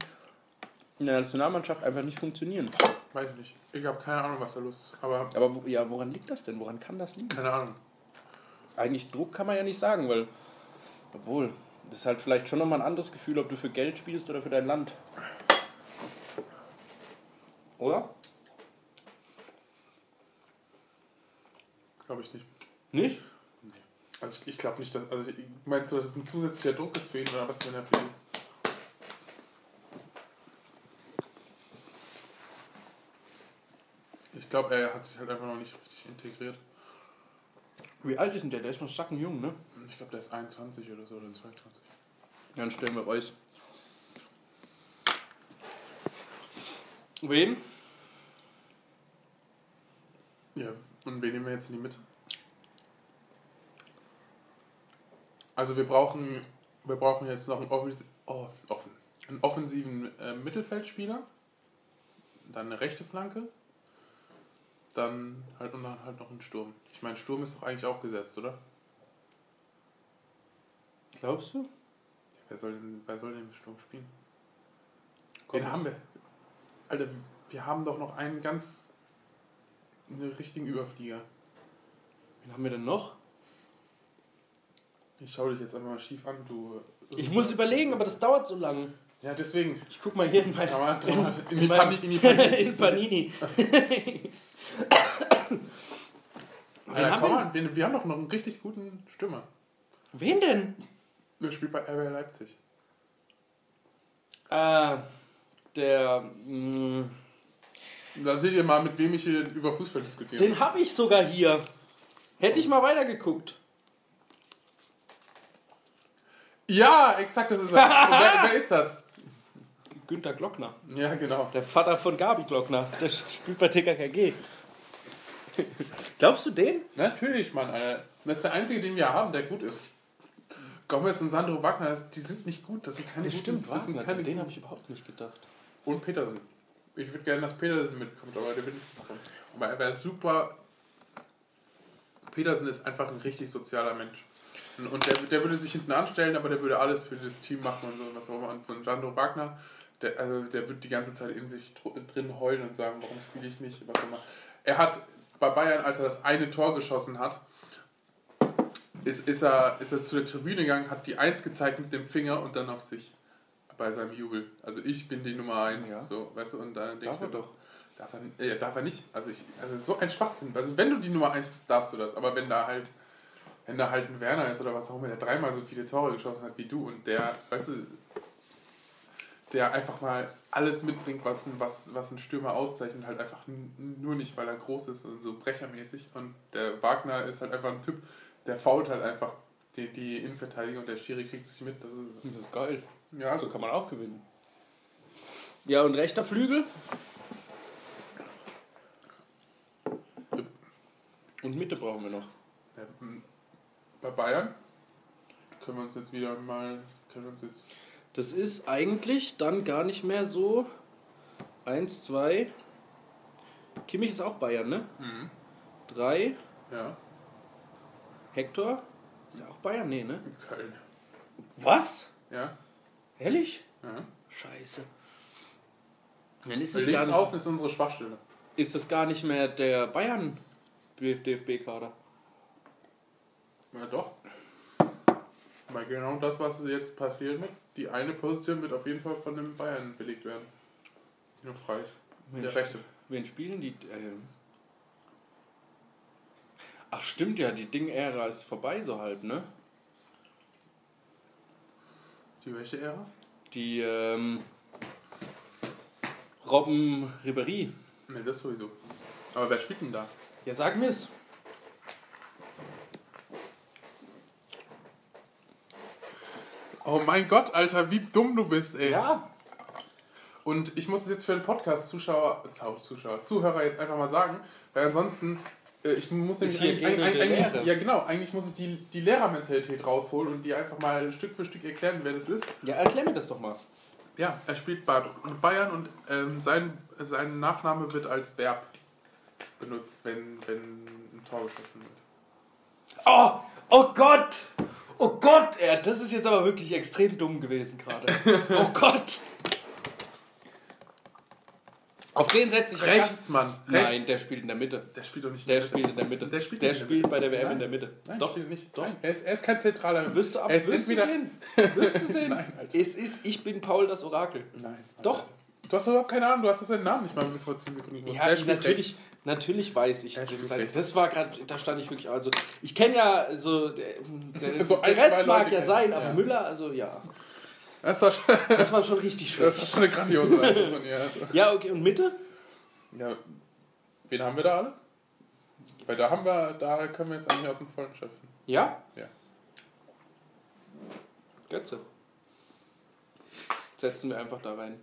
Speaker 3: in der Nationalmannschaft einfach nicht funktionieren.
Speaker 2: weiß ich nicht. Ich habe keine Ahnung, was da los ist. Aber
Speaker 3: Aber wo, ja, woran liegt das denn? Woran kann das liegen?
Speaker 2: keine Ahnung.
Speaker 3: Eigentlich Druck kann man ja nicht sagen, weil, obwohl, das ist halt vielleicht schon nochmal ein anderes Gefühl, ob du für Geld spielst oder für dein Land. Oder?
Speaker 2: Glaube ich nicht.
Speaker 3: Nicht?
Speaker 2: Also ich, ich glaube nicht, dass. Also ich meinst du, dass es ein zusätzlicher Druck ist für ihn oder was, wenn er für ihn. Ich glaube, er hat sich halt einfach noch nicht richtig integriert.
Speaker 3: Wie alt ist denn der? Der ist noch sackenjung, ne?
Speaker 2: Ich glaube, der ist 21 oder so oder 22.
Speaker 3: Dann stellen wir Reus. Wen?
Speaker 2: Ja, und wen nehmen wir jetzt in die Mitte? Also wir brauchen, wir brauchen jetzt noch einen, Offens oh, offen, einen offensiven äh, Mittelfeldspieler, dann eine rechte Flanke, dann halt, und dann halt noch ein Sturm. Ich meine, Sturm ist doch eigentlich auch gesetzt, oder?
Speaker 3: Glaubst du?
Speaker 2: Wer soll denn, wer soll denn im Sturm spielen? Den haben wir. Alter, wir haben doch noch einen ganz, einen richtigen Überflieger.
Speaker 3: Wen haben wir denn noch?
Speaker 2: Ich schau dich jetzt einfach mal schief an, du.
Speaker 3: Ich muss überlegen, aber das dauert so lange.
Speaker 2: Ja, deswegen.
Speaker 3: Ich guck mal hier in mein,
Speaker 2: Kann man- kann man- in
Speaker 3: in
Speaker 2: in
Speaker 3: in Panini. Wen
Speaker 2: Ja,
Speaker 3: haben
Speaker 2: komm
Speaker 3: wir?
Speaker 2: wir, wir haben doch noch einen richtig guten Stürmer.
Speaker 3: Wen denn?
Speaker 2: Der spielt bei RB Leipzig.
Speaker 3: Äh, der. Mh,
Speaker 2: Da seht ihr mal, mit wem ich hier über Fußball diskutiere.
Speaker 3: den habe ich sogar hier. Hätte ich mal weitergeguckt.
Speaker 2: ja, exakt, das ist er. Wer, wer ist das?
Speaker 3: Günter Glockner.
Speaker 2: Ja, genau.
Speaker 3: Der Vater von Gabi Glockner. Der spielt bei TKKG. Glaubst du den?
Speaker 2: Natürlich, Mann, Alter. Das ist der einzige, den wir haben, der gut ist. Gomez und Sandro Wagner, das- die sind nicht gut. Das sind keine guten. Das sind keine
Speaker 3: den habe ich überhaupt nicht gedacht.
Speaker 2: Und Petersen. Ich würde gerne, dass Petersen mitkommt, aber der will nicht mitkommen. Aber er wäre super. Petersen ist einfach ein richtig sozialer Mensch. Und- der, der würde sich hinten anstellen, aber der würde alles für das Team machen und so. Was auch immer. Und so ein Sandro Wagner, der, also der wird die ganze Zeit in sich dr- drin heulen und sagen, warum spiele ich nicht, was auch immer. Er hat bei Bayern, als er das eine Tor geschossen hat, ist, ist, er, ist er zu der Tribüne gegangen, hat die Eins gezeigt mit dem Finger und dann auf sich bei seinem Jubel. Also ich bin die Nummer eins,
Speaker 3: Ja.
Speaker 2: so, weißt du, und dann denke ich mir so,
Speaker 3: doch.
Speaker 2: darf er, äh, darf er nicht. Also ich, also so ein Schwachsinn. Also wenn du die Nummer eins bist, darfst du das. Aber wenn da halt, wenn da halt ein Werner ist oder was auch immer, der dreimal so viele Tore geschossen hat wie du und der, weißt du, der einfach mal alles mitbringt, was ein, was, was ein Stürmer auszeichnet, halt einfach nur nicht, weil er groß ist und so brechermäßig. Und der Wagner ist halt einfach ein Typ, der fault halt einfach die, die Innenverteidigung und der Schiri kriegt sich mit. Das ist,
Speaker 3: Das ist geil.
Speaker 2: ja,
Speaker 3: So kann man auch gewinnen. Ja, und rechter Flügel? Und Mitte brauchen wir noch.
Speaker 2: bei Bayern können wir uns jetzt wieder mal, können wir uns jetzt,
Speaker 3: Das ist eigentlich dann gar nicht mehr so. Eins, zwei. Kimmich ist auch Bayern, ne? Drei.
Speaker 2: ja,
Speaker 3: Hector. Ist ja auch Bayern, nee, ne?
Speaker 2: Köln.
Speaker 3: Was?
Speaker 2: Ja,
Speaker 3: Ehrlich?
Speaker 2: ja.
Speaker 3: Scheiße. Dann ist es, gar nicht,
Speaker 2: außen ist unsere Schwachstelle.
Speaker 3: ist es gar nicht mehr der Bayern DFB-Kader.
Speaker 2: Ja, doch. Weil genau das, was jetzt passiert wird, die eine Position wird auf jeden Fall von den Bayern belegt werden. Die noch frei ist.
Speaker 3: Wen,
Speaker 2: Der rechte.
Speaker 3: wen spielen die? Ähm Ach stimmt ja, die Ding-Ära ist vorbei so halb, ne?
Speaker 2: Die welche Ära?
Speaker 3: Die ähm, Robben Ribéry.
Speaker 2: Ne, das sowieso. Aber wer spielt denn da?
Speaker 3: Ja, sag mir's.
Speaker 2: Oh mein Gott, Alter, wie dumm du bist, ey.
Speaker 3: Ja.
Speaker 2: Und ich muss es jetzt für den Podcast-Zuschauer, Zuschauer, Zuhörer jetzt einfach mal sagen, weil ansonsten, äh, ich muss nämlich eigentlich, eigentlich,
Speaker 3: Lehre.
Speaker 2: ja genau, eigentlich muss ich die, die Lehrermentalität rausholen und die einfach mal Stück für Stück erklären, wer das ist.
Speaker 3: Ja, erklär mir das doch mal.
Speaker 2: Ja, er spielt bei Bayern und ähm, sein, sein Nachname wird als Verb benutzt, wenn, wenn ein Tor geschossen wird.
Speaker 3: Oh, oh Gott! Oh Gott, er, das ist jetzt aber wirklich extrem dumm gewesen gerade. Oh Gott! Auf den setze ich
Speaker 2: Rechts, Mann. Rechts.
Speaker 3: Nein, der spielt in der Mitte.
Speaker 2: der spielt doch nicht
Speaker 3: Der
Speaker 2: in
Speaker 3: spielt in der Mitte.
Speaker 2: Der spielt
Speaker 3: der
Speaker 2: in der
Speaker 3: spielt
Speaker 2: Mitte.
Speaker 3: bei der WM
Speaker 2: Nein.
Speaker 3: in der Mitte.
Speaker 2: Nein,
Speaker 3: Doch,
Speaker 2: spielt nicht.
Speaker 3: doch.
Speaker 2: Nein, er, ist, er ist kein zentraler.
Speaker 3: Wirst du ab,
Speaker 2: ist
Speaker 3: wirst du sehen. Wirst du sehen.
Speaker 2: Nein, Alter.
Speaker 3: es ist, ich bin Paul das Orakel.
Speaker 2: Nein.
Speaker 3: Doch.
Speaker 2: Du hast überhaupt keine Ahnung, du hast seinen Namen nicht mal bis vor 10 Sekunden gewusst.
Speaker 3: Ja,
Speaker 2: Der
Speaker 3: natürlich,
Speaker 2: rechts.
Speaker 3: Natürlich weiß ich. Das, das war gerade, da stand ich wirklich, also ich kenne ja so, der, der,
Speaker 2: So
Speaker 3: der Rest mag
Speaker 2: Leute
Speaker 3: ja sein, aber
Speaker 2: Ja.
Speaker 3: Müller, also ja.
Speaker 2: Das war schon,
Speaker 3: Das war schon richtig
Speaker 2: das
Speaker 3: schön.
Speaker 2: war schon eine grandiose Leistung von ihr. Also.
Speaker 3: Ja, okay, und Mitte?
Speaker 2: Ja, wen haben wir da alles? Weil da haben wir, da können wir jetzt eigentlich aus dem Vollen schöpfen.
Speaker 3: Ja?
Speaker 2: Ja.
Speaker 3: Götze. Setzen wir einfach da rein.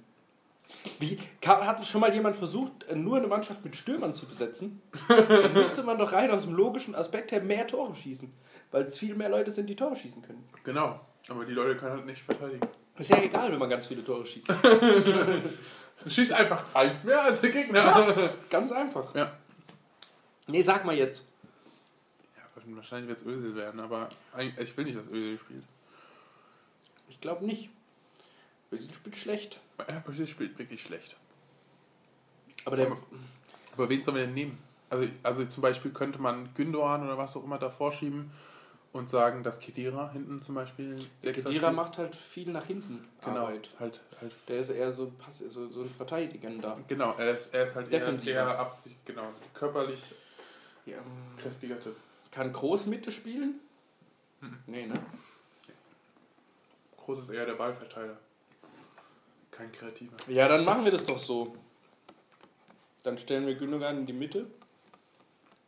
Speaker 3: Wie, hat schon mal jemand versucht, äh, nur eine Mannschaft mit Stürmern zu besetzen? Dann müsste man doch rein aus dem logischen Aspekt her mehr Tore schießen. Weil es viel mehr Leute sind, die Tore schießen können.
Speaker 2: Genau. Aber die Leute können halt nicht verteidigen.
Speaker 3: Ist ja egal, wenn man ganz viele Tore schießt.
Speaker 2: Du schießt einfach eins mehr als der Gegner.
Speaker 3: Ganz einfach.
Speaker 2: Ja.
Speaker 3: Nee, sag mal jetzt.
Speaker 2: Ja, wahrscheinlich wird es Özil werden, aber eigentlich, ich will nicht, dass Özil spielt.
Speaker 3: Ich glaube nicht. Özil spielt schlecht.
Speaker 2: Ja, Özil spielt wirklich schlecht.
Speaker 3: Aber der.
Speaker 2: Aber- Aber wen sollen wir denn nehmen? Also, also zum Beispiel könnte man Gündogan oder was auch immer davor schieben und sagen, dass Kedira hinten zum Beispiel. Sechser
Speaker 3: Kedira
Speaker 2: spielt.
Speaker 3: macht halt viel nach hinten
Speaker 2: genau,
Speaker 3: Arbeit.
Speaker 2: halt, halt
Speaker 3: Der ist eher so, Pass- so, so ein Verteidiger da.
Speaker 2: Genau, er ist, er ist halt eher,
Speaker 3: Defensiver.
Speaker 2: eher Absicht, genau, körperlich
Speaker 3: Ja.
Speaker 2: kräftiger Typ.
Speaker 3: Kann Groß Mitte spielen?
Speaker 2: Hm.
Speaker 3: Nee, ne?
Speaker 2: Groß ist eher der Ballverteiler. Kein Kreativer.
Speaker 3: Ja, dann machen wir das doch so. Dann stellen wir Gündogan in die Mitte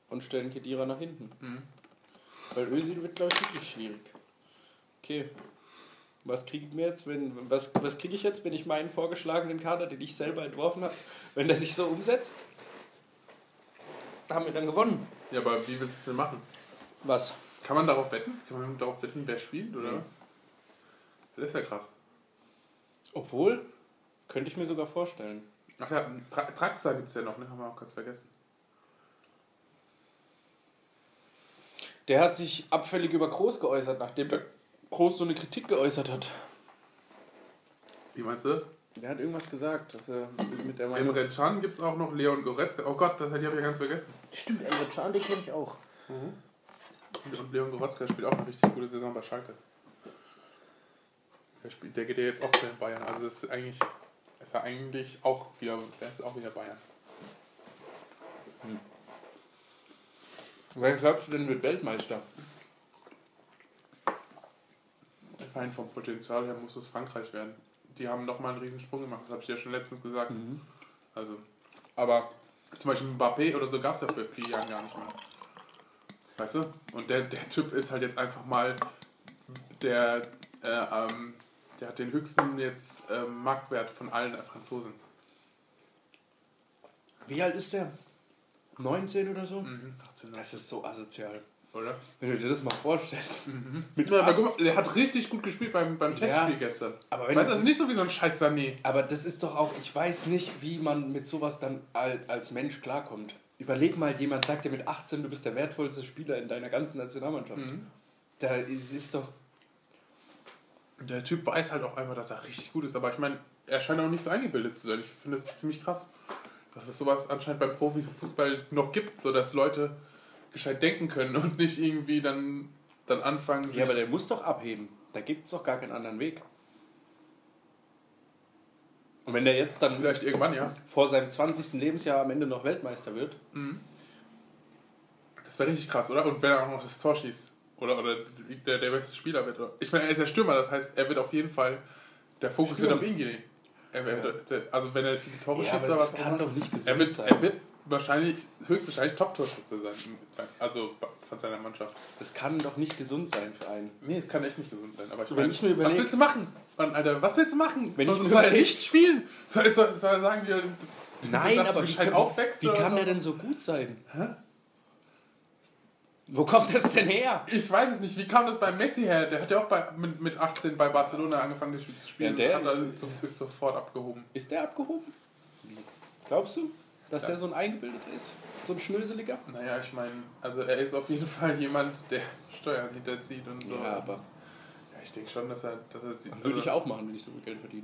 Speaker 3: und stellen Kedira nach hinten.
Speaker 2: Mhm.
Speaker 3: Weil Özil wird, glaube ich, wirklich schwierig. Okay. Was kriegen wir jetzt, wenn was, was kriege ich jetzt, wenn ich meinen vorgeschlagenen Kader, den ich selber entworfen habe, wenn der sich so umsetzt? Da haben wir dann gewonnen.
Speaker 2: Ja, aber wie willst du es denn machen?
Speaker 3: Was?
Speaker 2: Kann man darauf wetten? Kann man darauf wetten, wer spielt oder
Speaker 3: Nee.
Speaker 2: was? Das ist ja krass.
Speaker 3: Obwohl, könnte ich mir sogar vorstellen.
Speaker 2: Ach ja, Tra Traxler gibt es ja noch, ne? Haben wir auch ganz vergessen.
Speaker 3: Der hat sich abfällig über Groß geäußert, nachdem der Groß so eine Kritik geäußert hat.
Speaker 2: Wie meinst du das?
Speaker 3: Der hat irgendwas gesagt, dass er mit der Meinung.
Speaker 2: Emre Can gibt es auch noch, Leon Goretzka. Oh Gott, das habe ich ja ganz vergessen.
Speaker 3: Stimmt, Emre Can, den kenne ich auch.
Speaker 2: Und Leon Goretzka spielt auch eine richtig gute Saison bei Schalke. Der, spielt, der geht ja jetzt auch zu den Bayern. Also das ist eigentlich, ist er eigentlich auch wieder, der ist auch wieder Bayern.
Speaker 3: Wer glaubst du denn wird Weltmeister?
Speaker 2: Ich meine, vom Potenzial her muss es Frankreich werden. die haben nochmal einen riesen Sprung gemacht. Das habe ich ja schon letztens gesagt.
Speaker 3: Mhm.
Speaker 2: Also
Speaker 3: Aber
Speaker 2: zum Beispiel Mbappé oder so gab es ja für vier Jahre gar nicht mehr. Weißt du? Und der, der Typ ist halt jetzt einfach mal der, äh, ähm, der hat den höchsten jetzt ähm, Marktwert von allen Franzosen.
Speaker 3: wie alt ist der? 19 oder so?
Speaker 2: Mhm. 18,
Speaker 3: Das ist so asozial.
Speaker 2: oder?
Speaker 3: Wenn du dir das mal vorstellst. Mit
Speaker 2: Ja, aber guck mal, der hat richtig gut gespielt beim, beim Testspiel gestern.
Speaker 3: aber
Speaker 2: Weißt du- also nicht so wie so ein scheiß Sané.
Speaker 3: Aber das ist doch auch, ich weiß nicht, wie man mit sowas dann als, als Mensch klarkommt. Überleg mal, jemand sagt dir mit 18, du bist der wertvollste Spieler in deiner ganzen Nationalmannschaft.
Speaker 2: Mhm.
Speaker 3: Da ist, ist doch.
Speaker 2: Der Typ weiß halt auch einfach, dass er richtig gut ist. Aber ich meine, er scheint auch nicht so eingebildet zu sein. Ich finde das ziemlich krass. Dass es sowas anscheinend beim Profifußball noch gibt, so dass Leute gescheit denken können und nicht irgendwie dann, dann anfangen,
Speaker 3: Ja, aber der muss doch abheben. Da gibt es doch gar keinen anderen Weg. Und wenn der jetzt dann
Speaker 2: vielleicht irgendwann, ja.
Speaker 3: vor seinem 20. Lebensjahr am Ende noch Weltmeister wird,
Speaker 2: Das wäre richtig krass, oder? Und wenn er auch noch das Tor schießt. Oder, oder der, der beste Spieler wird. Oder? Ich meine, er ist ja Stürmer, das heißt, er wird auf jeden Fall, der Fokus
Speaker 3: Stürmer.
Speaker 2: wird auf ihn gehen. Er, er, der, also wenn er viele Tore
Speaker 3: Ja,
Speaker 2: schießt oder was
Speaker 3: kann doch nicht gesund
Speaker 2: er wird,
Speaker 3: sein.
Speaker 2: er wird wahrscheinlich, höchstwahrscheinlich Top-Torschütze sein. Also von seiner Mannschaft.
Speaker 3: das kann doch nicht gesund sein für einen.
Speaker 2: Nee, es kann echt nicht gesund sein. Aber ich
Speaker 3: Wenn
Speaker 2: meine,
Speaker 3: ich mir überleg-
Speaker 2: was willst du machen? Mann, Alter, was willst du machen?
Speaker 3: Wenn
Speaker 2: soll,
Speaker 3: ich
Speaker 2: soll er nicht spielen? Soll, soll, soll er sagen, wir,
Speaker 3: Nein, aber wie kann,
Speaker 2: aufwächst?
Speaker 3: wie kann
Speaker 2: so?
Speaker 3: der denn so gut sein? Wo kommt das denn her?
Speaker 2: Ich weiß es nicht. Wie kam das bei Messi her? Der hat ja auch bei, mit, mit 18 bei Barcelona angefangen gespielt zu spielen.
Speaker 3: Ja, der
Speaker 2: und hat,
Speaker 3: ist-
Speaker 2: ist, so, ist sofort abgehoben.
Speaker 3: Ist der abgehoben? Glaubst du, dass
Speaker 2: Ja.
Speaker 3: der so ein eingebildeter ist? So ein Schnöseliger?
Speaker 2: Naja, ich meine, also er ist auf jeden Fall jemand, der Steuern hinterzieht und so.
Speaker 3: Ja, aber
Speaker 2: Ja, ich denke schon, dass er, dass er sieht.
Speaker 3: würde ich auch machen, wenn ich so viel Geld verdiene.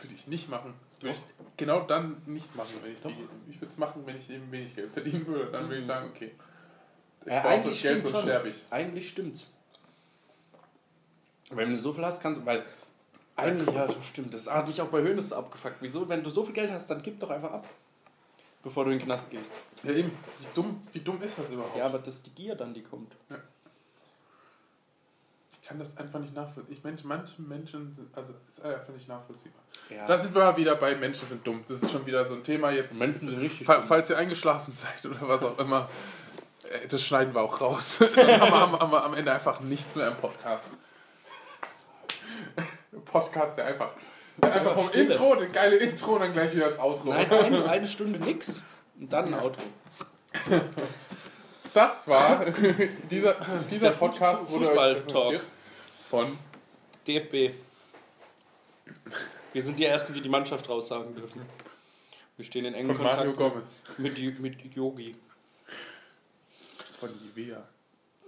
Speaker 2: Würde ich nicht machen. Würde ich genau dann nicht machen, wenn ich die, Ich würde es machen, wenn ich eben wenig Geld verdienen würde. Dann würde ich sagen, okay. Ich
Speaker 3: Ja,
Speaker 2: brauche
Speaker 3: eigentlich
Speaker 2: das Geld, sonst sterbe ich.
Speaker 3: Eigentlich stimmt's. Wenn du so viel hast, kannst du, weil eigentlich ja, das stimmt. Das hat mich auch bei Hönes abgefuckt. Wieso, wenn du so viel Geld hast, dann gib doch einfach ab, bevor du in den Knast gehst.
Speaker 2: Ja, eben. Wie dumm, wie dumm ist das überhaupt?
Speaker 3: Ja, aber das ist die Gier dann, die kommt.
Speaker 2: Ich kann das einfach nicht nachvollziehen. Ich meine, manche Menschen sind, also ist einfach nicht nachvollziehbar.
Speaker 3: Ja.
Speaker 2: Da sind wir mal wieder bei Menschen sind dumm. Das ist schon wieder so ein Thema jetzt.
Speaker 3: Menschen sind richtig.
Speaker 2: Fa falls ihr eingeschlafen seid oder was auch immer, äh, das schneiden wir auch raus. Dann haben wir, haben, wir, am Ende einfach nichts mehr im Podcast. Podcast, der einfach, der einfach vom
Speaker 3: Stille.
Speaker 2: Intro, das geile Intro und dann gleich wieder das Outro.
Speaker 3: Nein, eine, eine Stunde nix und dann ein Auto.
Speaker 2: Das war dieser, dieser Podcast wurde euch
Speaker 3: Fußball-Talk.
Speaker 2: präsentiert von
Speaker 3: DFB. Wir sind die Ersten, die die Mannschaft raussagen dürfen. Wir stehen in engen
Speaker 2: von Mario
Speaker 3: Kontakt
Speaker 2: Gomez
Speaker 3: mit, mit Yogi.
Speaker 2: Von Nivea.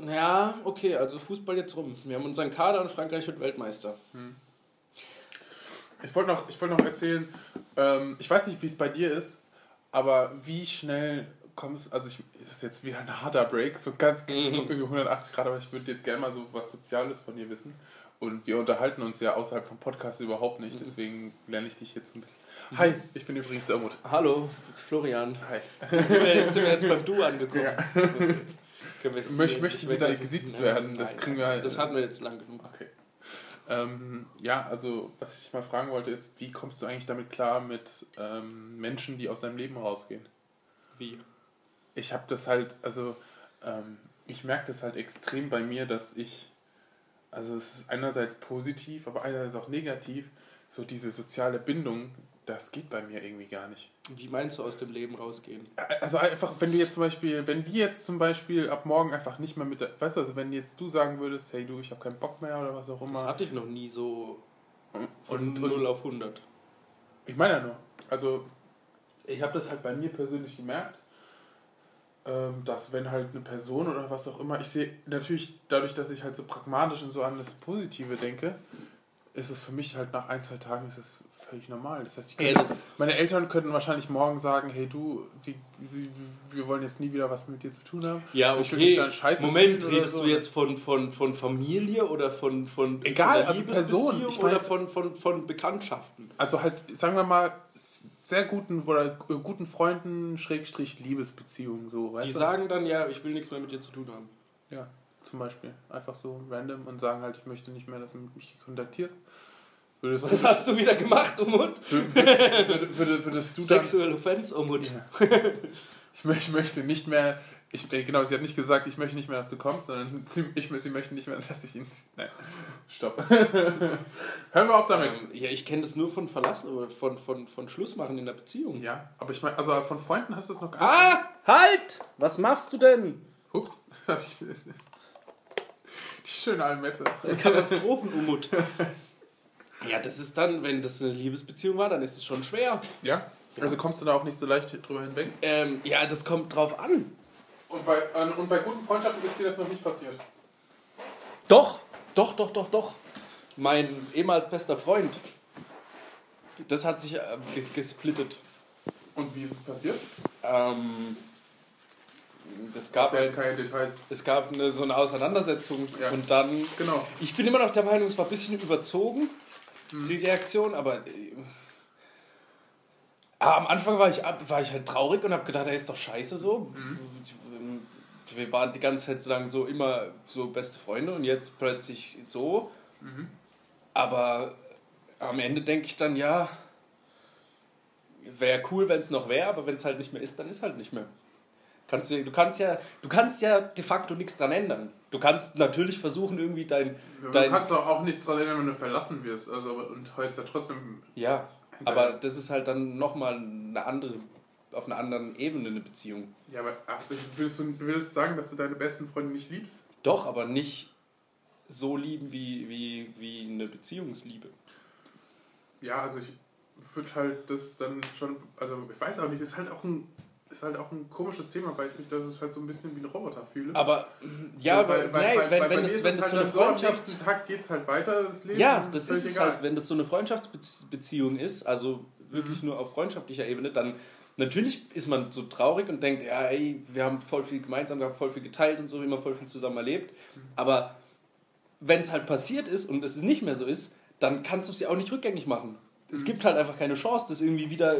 Speaker 3: Ja, okay, also Fußball jetzt rum. Wir haben unseren Kader und Frankreich wird Weltmeister.
Speaker 2: Ich wollte noch, ich wollte noch erzählen, ähm, ich weiß nicht, wie es bei dir ist, aber wie schnell kommst also ich, das ist jetzt wieder ein harter Break, so ganz
Speaker 3: Mhm.
Speaker 2: irgendwie 180 Grad, aber ich würde jetzt gerne mal so was Soziales von dir wissen. Und wir unterhalten uns ja außerhalb vom Podcast überhaupt
Speaker 3: Mhm.
Speaker 2: nicht, deswegen lerne ich dich jetzt ein bisschen. Hi, ich bin übrigens der Umut.
Speaker 3: Hallo, Florian.
Speaker 2: Hi.
Speaker 3: Sind wir, jetzt, sind wir jetzt beim Du angekommen?
Speaker 2: Ja.
Speaker 3: Können wir es-
Speaker 2: Möcht- möchten Sie da gesiezt
Speaker 3: Nein,
Speaker 2: werden? Das
Speaker 3: nein,
Speaker 2: kriegen wir- halt-
Speaker 3: Das hatten wir jetzt lang genug.
Speaker 2: Okay. Ähm, ja, also was ich mal fragen wollte ist, wie kommst du eigentlich damit klar mit ähm, Menschen, die aus deinem Leben rausgehen?
Speaker 3: Wie?
Speaker 2: ich habe das halt, also ähm, ich merke das halt extrem bei mir, dass ich, also es ist einerseits positiv, aber einerseits auch negativ, so diese soziale Bindung, das geht bei mir irgendwie gar nicht.
Speaker 3: Wie meinst du aus dem Leben rausgehen?
Speaker 2: Also einfach, wenn du jetzt zum Beispiel, wenn wir jetzt zum Beispiel ab morgen einfach nicht mehr mit, der, weißt du, also wenn jetzt du sagen würdest, hey du, ich habe keinen Bock mehr oder was auch
Speaker 3: Das
Speaker 2: immer.
Speaker 3: hatte ich noch nie so von
Speaker 2: Und,
Speaker 3: 0
Speaker 2: und
Speaker 3: auf 100.
Speaker 2: ich meine ja nur, also ich habe das halt bei mir persönlich gemerkt, ähm, dass wenn halt eine Person oder was auch immer, ich sehe natürlich dadurch, dass ich halt so pragmatisch und so an das Positive denke, ist es für mich halt nach ein, zwei Tagen ist es völlig normal. Das heißt, könnte,
Speaker 3: das-
Speaker 2: meine Eltern könnten wahrscheinlich morgen sagen, hey du, wie, sie, wir wollen jetzt nie wieder was mit dir zu tun haben.
Speaker 3: Ja, okay.
Speaker 2: dann scheiße
Speaker 3: Moment, redest
Speaker 2: so.
Speaker 3: du jetzt von, von, von Familie oder von, von,
Speaker 2: Egal,
Speaker 3: von
Speaker 2: also Person. Ich meine-
Speaker 3: oder von, von, von Bekanntschaften?
Speaker 2: Also halt, sagen wir mal, sehr guten oder guten Freunden, Schrägstrich Liebesbeziehungen, so, weißt
Speaker 3: Die
Speaker 2: du?
Speaker 3: sagen dann ja, ich will nichts mehr mit dir zu tun haben.
Speaker 2: Ja, zum Beispiel. Einfach so random und sagen halt, ich möchte nicht mehr, dass du mich kontaktierst. Würdest,
Speaker 3: Was hast du wieder gemacht, Umut?
Speaker 2: würde, würde, würdest du
Speaker 3: Sexual Offense, Umut.
Speaker 2: ich, mö- ich möchte nicht mehr, ich, äh, genau, sie hat nicht gesagt, ich möchte nicht mehr, dass du kommst, sondern sie, ich, sie möchte nicht mehr, dass ich ihn, nein, stopp. Hören wir auf damit.
Speaker 3: Ähm, ja, ich kenne das nur von Verlassen oder von, von, von Schluss machen in der Beziehung.
Speaker 2: Ja, aber ich meine, also von Freunden hast du es noch gar
Speaker 3: Ah, halt! Was machst du denn?
Speaker 2: Ups. Die schöne Almette.
Speaker 3: Katastrophenumut. Ja, das ist dann, wenn das eine Liebesbeziehung war, dann ist es schon schwer.
Speaker 2: Ja? Also kommst du da auch nicht so leicht drüber hinweg?
Speaker 3: Ähm, ja, das kommt drauf an.
Speaker 2: Und bei, an- und bei guten Freundschaften ist dir das noch nicht passiert?
Speaker 3: Doch, doch, doch, doch, doch. Mein ehemals bester Freund, das hat sich äh, ge- gesplittet.
Speaker 2: Und wie ist es passiert?
Speaker 3: Ähm, das
Speaker 2: Das
Speaker 3: gab,
Speaker 2: ja jetzt keine Details.
Speaker 3: es gab eine, so eine Auseinandersetzung
Speaker 2: Ja.
Speaker 3: und dann
Speaker 2: Genau.
Speaker 3: Ich bin immer noch der Meinung, es war ein bisschen überzogen, die Reaktion, aber äh, aber am Anfang war ich, war ich halt traurig und habe gedacht, er ist doch scheiße so. Wir waren die ganze Zeit so lang so immer so beste Freunde und jetzt plötzlich so. Aber am Ende denke ich dann, ja, wäre cool, wenn es noch wäre, aber wenn es halt nicht mehr ist, dann ist halt nicht mehr. Kannst du, du, kannst ja, du kannst ja de facto nichts dran ändern. Du kannst natürlich versuchen, irgendwie dein,
Speaker 2: Du
Speaker 3: dein
Speaker 2: kannst doch auch nichts daran erinnern, wenn du verlassen wirst. Also, und heute ist ja trotzdem.
Speaker 3: Ja, aber das ist halt dann nochmal eine andere, auf einer anderen Ebene eine Beziehung.
Speaker 2: Ja, aber ach, würdest, du, würdest du sagen, dass du deine besten Freunde nicht liebst?
Speaker 3: Doch, aber nicht so lieben wie, wie, wie eine Beziehungsliebe.
Speaker 2: Ja, also ich würde halt das dann schon. Also, ich weiß auch nicht, ist halt auch ein. Ist halt auch ein komisches Thema, weil ich mich da halt so ein bisschen wie ein Roboter fühle.
Speaker 3: Aber ja,
Speaker 2: So,
Speaker 3: weil, nein, wenn, wenn,
Speaker 2: mir
Speaker 3: es,
Speaker 2: ist
Speaker 3: wenn es
Speaker 2: halt
Speaker 3: so eine
Speaker 2: so, am Tag geht es halt weiter, das Leben.
Speaker 3: Ja, das ist
Speaker 2: egal.
Speaker 3: halt, wenn das so eine Freundschaftsbeziehung ist, also wirklich nur auf freundschaftlicher Ebene, dann natürlich ist man so traurig und denkt, ja, ey, wir haben voll viel gemeinsam gehabt, voll viel geteilt und so, immer voll viel zusammen erlebt. Aber wenn es halt passiert ist und es nicht mehr so ist, dann kannst du es ja auch nicht rückgängig machen. Es gibt halt einfach keine Chance, das irgendwie wieder.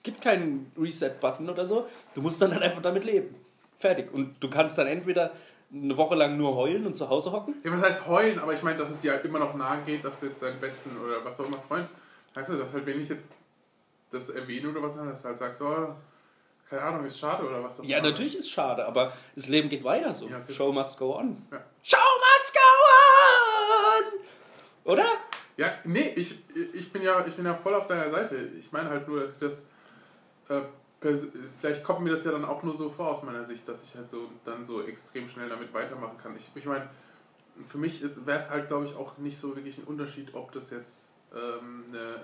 Speaker 3: Es gibt keinen Reset-Button oder so. Du musst dann halt einfach damit leben. Fertig. Und du kannst dann entweder eine Woche lang nur heulen und zu Hause hocken.
Speaker 2: Ja, was heißt heulen? Aber ich meine, dass es dir halt immer noch nahe geht, dass du jetzt deinen besten oder was auch immer Freund. Weißt du, dass halt, wenn ich jetzt das erwähne oder was, dass du halt sagst, oh, keine Ahnung, ist schade oder was auch
Speaker 3: Ja, natürlich ist schade, aber das Leben geht weiter so.
Speaker 2: Ja, okay.
Speaker 3: Show must go on.
Speaker 2: Ja.
Speaker 3: Show must go on! Oder?
Speaker 2: Ja, nee, ich, ich, bin ja, ich bin ja voll auf deiner Seite. Ich meine halt nur, dass ich das. Äh, vielleicht kommt mir das ja dann auch nur so vor aus meiner Sicht, dass ich halt so dann so extrem schnell damit weitermachen kann. Ich, ich meine, für mich wäre es halt, glaube ich, auch nicht so wirklich ein Unterschied, ob das jetzt ähm, eine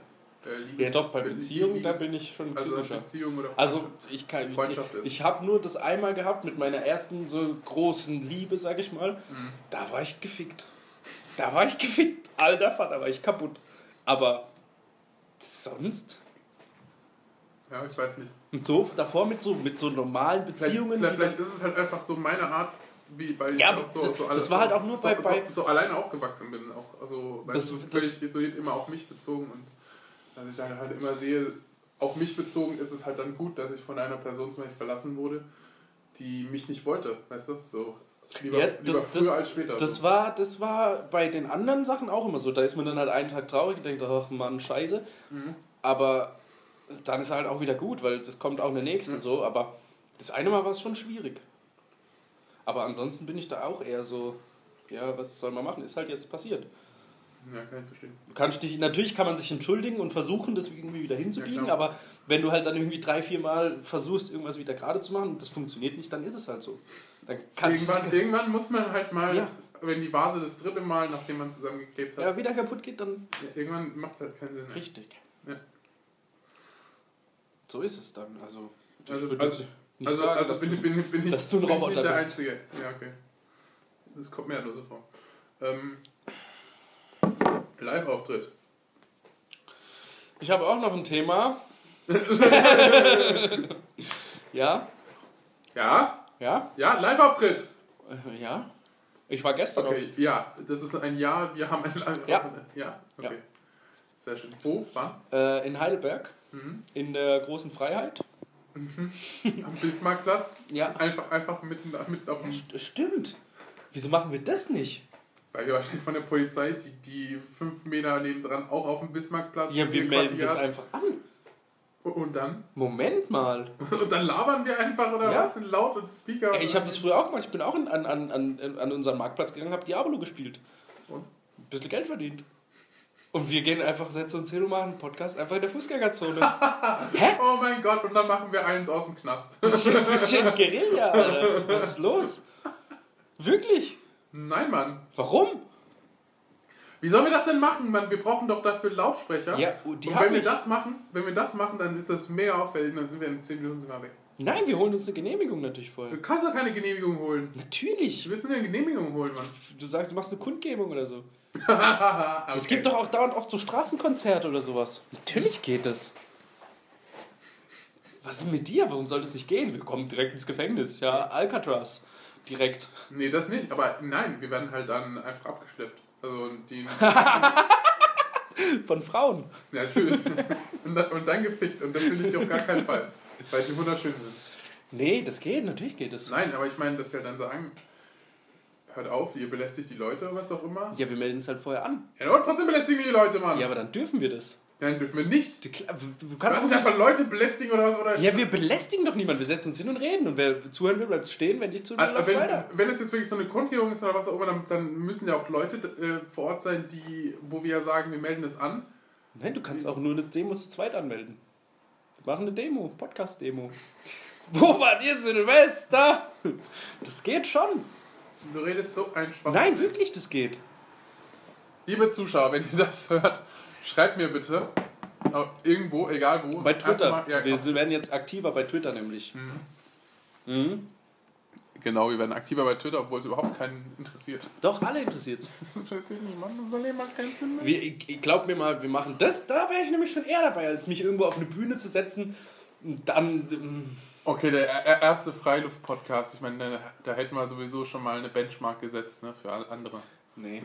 Speaker 2: äh, Liebes
Speaker 3: Ja, doch, bei
Speaker 2: Liebes-
Speaker 3: Beziehungen, da bin ich schon
Speaker 2: Also
Speaker 3: kritischer.
Speaker 2: Beziehung oder
Speaker 3: Also
Speaker 2: Freundschaft.
Speaker 3: ich kann,
Speaker 2: Freundschaft ist.
Speaker 3: ich habe nur das einmal gehabt mit meiner ersten so großen Liebe, sag ich mal.
Speaker 2: Mhm.
Speaker 3: Da war ich gefickt. Da war ich gefickt. Alter Vater, war ich kaputt. Aber sonst
Speaker 2: Ja, ich weiß nicht.
Speaker 3: und so davor mit so mit so normalen
Speaker 2: Vielleicht,
Speaker 3: Beziehungen.
Speaker 2: vielleicht,
Speaker 3: die
Speaker 2: vielleicht ist es halt einfach so meine Art, wie, weil ich
Speaker 3: Ja,
Speaker 2: auch
Speaker 3: aber
Speaker 2: so,
Speaker 3: das-
Speaker 2: so
Speaker 3: das
Speaker 2: alles
Speaker 3: war halt
Speaker 2: so,
Speaker 3: auch nur
Speaker 2: so,
Speaker 3: bei-
Speaker 2: so,
Speaker 3: bei-
Speaker 2: so alleine aufgewachsen bin. Auch, also weil
Speaker 3: Das-
Speaker 2: das,
Speaker 3: das-
Speaker 2: völlig isoliert immer auf mich bezogen und dass ich dann halt immer sehe, auf mich bezogen ist es halt dann gut, dass ich von einer Person zum Beispiel verlassen wurde, die mich nicht wollte, weißt du? So lieber,
Speaker 3: Ja,
Speaker 2: lieber
Speaker 3: das-
Speaker 2: früher
Speaker 3: das-
Speaker 2: als später.
Speaker 3: Das
Speaker 2: so.
Speaker 3: war, das war bei den anderen Sachen auch immer so. Da ist man dann halt einen Tag traurig und denkt, ach Mann, scheiße.
Speaker 2: Mhm.
Speaker 3: Aber dann ist halt auch wieder gut, weil das kommt auch eine nächste
Speaker 2: Mhm.
Speaker 3: so. Aber das eine Mal war es schon schwierig. Aber ansonsten bin ich da auch eher so, ja, was soll man machen? Ist halt jetzt passiert.
Speaker 2: Ja, kann ich verstehen.
Speaker 3: Du kannst dich, natürlich kann man sich entschuldigen und versuchen, das irgendwie wieder hinzubiegen,
Speaker 2: Ja,
Speaker 3: aber wenn du halt dann irgendwie drei, vier Mal versuchst, irgendwas wieder gerade zu machen und das funktioniert nicht, dann ist es halt so. Dann kannst
Speaker 2: Irgendwann, irgendwann muss man halt mal,
Speaker 3: Ja.
Speaker 2: wenn die Vase das dritte Mal, nachdem man zusammengeklebt hat,
Speaker 3: ja, wieder kaputt geht, dann
Speaker 2: ja, irgendwann macht es halt keinen Sinn.
Speaker 3: Richtig.
Speaker 2: Ja.
Speaker 3: So ist es dann. Also, ich
Speaker 2: Also-
Speaker 3: würde
Speaker 2: also-
Speaker 3: nicht
Speaker 2: Also,
Speaker 3: sagen,
Speaker 2: also
Speaker 3: dass
Speaker 2: bin,
Speaker 3: es-
Speaker 2: bin, bin, ich,
Speaker 3: dass du ein
Speaker 2: bin ich
Speaker 3: Roboter
Speaker 2: nicht der
Speaker 3: bist.
Speaker 2: Einzige. Ja, okay. Das kommt mir ja nur so vor. Ähm, Live-Auftritt.
Speaker 3: Ich habe auch noch ein Thema. ja,
Speaker 2: Ja?
Speaker 3: ja,
Speaker 2: Ja, Live-Auftritt.
Speaker 3: äh, ja. Ich war gestern
Speaker 2: Okay, ja, das ist ein Ja, wir haben ein Live-Auftritt.
Speaker 3: Ja.
Speaker 2: Ja, okay.
Speaker 3: Ja.
Speaker 2: Sehr schön. Wo? Wann?
Speaker 3: noch äh, in Heidelberg
Speaker 2: Mhm.
Speaker 3: in der großen Freiheit.
Speaker 2: Am Bismarckplatz.
Speaker 3: Ja.
Speaker 2: Einfach, einfach mitten, mitten auf dem.
Speaker 3: St- Stimmt. Wieso machen wir das nicht?
Speaker 2: Weil wir wahrscheinlich von der Polizei, die, die fünf Meter nebendran auch auf dem Bismarckplatz
Speaker 3: Ja, wir melden das einfach an.
Speaker 2: Und dann?
Speaker 3: Moment mal.
Speaker 2: Und dann labern wir einfach oder
Speaker 3: Ja.
Speaker 2: was? Sind laut und Speaker?
Speaker 3: Ey, ich habe das früher auch gemacht. Ich bin auch an, an, an, an, an unseren Marktplatz gegangen, habe Diablo gespielt.
Speaker 2: Und?
Speaker 3: Ein bisschen Geld verdient. Und wir gehen einfach, setzen uns hin und machen einen Podcast einfach in der Fußgängerzone.
Speaker 2: Oh mein Gott, und dann machen wir eins aus dem Knast.
Speaker 3: bisschen, bisschen Guerilla, Alter. Was ist los? Wirklich?
Speaker 2: Nein, Mann.
Speaker 3: Warum?
Speaker 2: Wie sollen wir das denn machen, Mann? Wir brauchen doch dafür Lautsprecher.
Speaker 3: Ja, die
Speaker 2: und wenn wir
Speaker 3: ich.
Speaker 2: das machen, wenn wir das machen, dann ist das mega auffällig. Dann sind wir in 10 Minuten sogar weg.
Speaker 3: Nein, wir holen uns eine Genehmigung natürlich vorher.
Speaker 2: Du kannst doch keine Genehmigung holen.
Speaker 3: Natürlich.
Speaker 2: Du willst nur eine Genehmigung holen, Mann.
Speaker 3: Du sagst, du machst eine Kundgebung oder so.
Speaker 2: Okay.
Speaker 3: Es gibt doch auch dauernd oft so Straßenkonzerte oder sowas. Natürlich geht das. Was ist mit dir? Warum soll das nicht gehen? Wir kommen direkt ins Gefängnis. Ja, Alcatraz. Direkt.
Speaker 2: Nee, das nicht. Aber nein, wir werden halt dann einfach abgeschleppt. Also die.
Speaker 3: Von Frauen.
Speaker 2: ja, natürlich. Und dann, und dann gefickt. Und das will ich auf gar keinen Fall. Weil sie wunderschön sind.
Speaker 3: Nee, das geht. Natürlich geht das.
Speaker 2: Nein, aber ich meine, dass wir dann sagen, hört auf, ihr belästigt die Leute, was auch immer.
Speaker 3: Ja, wir melden es halt vorher an.
Speaker 2: Ja, und trotzdem belästigen wir die Leute, Mann.
Speaker 3: Ja, aber dann dürfen wir das.
Speaker 2: Nein, dürfen wir nicht.
Speaker 3: Du, du
Speaker 2: Du
Speaker 3: kannst
Speaker 2: nicht einfach Leute belästigen oder was? Oder
Speaker 3: Ja, wir belästigen doch niemanden. Wir setzen uns hin und reden. Und wer zuhören will, bleibt stehen. Wenn nicht zuhören,
Speaker 2: Ah,
Speaker 3: läuft
Speaker 2: wenn,
Speaker 3: weiter.
Speaker 2: wenn es jetzt wirklich so eine Kundgebung ist oder was auch immer, dann, dann müssen ja auch Leute äh, vor Ort sein, die, wo wir ja sagen, wir melden es an.
Speaker 3: Nein, du kannst auch nur eine Demo zu zweit anmelden. Wir machen eine Demo, Podcast-Demo. Wo wart ihr Silvester? Das geht schon.
Speaker 2: Du redest so ein Schwach.
Speaker 3: Nein, wirklich, das geht.
Speaker 2: Liebe Zuschauer, wenn ihr das hört, schreibt mir bitte äh, irgendwo, egal wo.
Speaker 3: Bei Twitter.
Speaker 2: Mal, ja,
Speaker 3: wir werden jetzt aktiver bei Twitter nämlich. Mhm.
Speaker 2: genau, wir werden aktiver bei Twitter, obwohl es überhaupt keinen interessiert.
Speaker 3: Doch, alle interessiert
Speaker 2: Das interessiert niemanden, unser Leben hat keinen Sinn mehr.
Speaker 3: Ich, ich glaub mir mal, wir machen das, da wäre ich nämlich schon eher dabei, als mich irgendwo auf eine Bühne zu setzen und dann.
Speaker 2: Okay, der er- erste Freiluft-Podcast, ich meine, da, da hätten wir sowieso schon mal eine Benchmark gesetzt ne, für alle andere.
Speaker 3: Nee,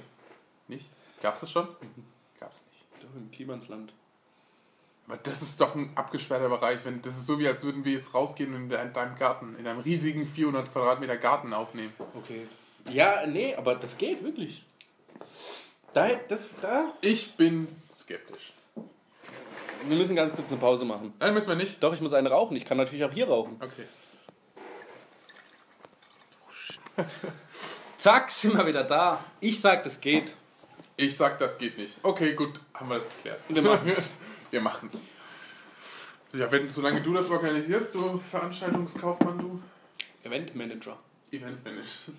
Speaker 2: Nicht? Gab's das schon? Gab's nicht.
Speaker 3: doch im Klimansland.
Speaker 2: Aber das ist doch ein abgesperrter Bereich. Wenn, das ist so, wie als würden wir jetzt rausgehen und in in deinem Garten, in einem riesigen 400 Quadratmeter Garten aufnehmen.
Speaker 3: Okay. Ja, nee, aber das geht wirklich. Da, das, da.
Speaker 2: Ich bin skeptisch.
Speaker 3: Wir müssen ganz kurz eine Pause machen.
Speaker 2: Nein, müssen wir nicht.
Speaker 3: Doch, ich muss eine rauchen. Ich kann natürlich auch hier rauchen.
Speaker 2: Okay.
Speaker 3: Zack, sind wir wieder da. Ich sag, das geht.
Speaker 2: Ich sag, das geht nicht. Okay, gut, haben wir das geklärt.
Speaker 3: Wir machen's.
Speaker 2: wir machen's. Ja, wenn, solange du das organisierst, du Veranstaltungskaufmann, du
Speaker 3: Eventmanager.
Speaker 2: Eventmanager.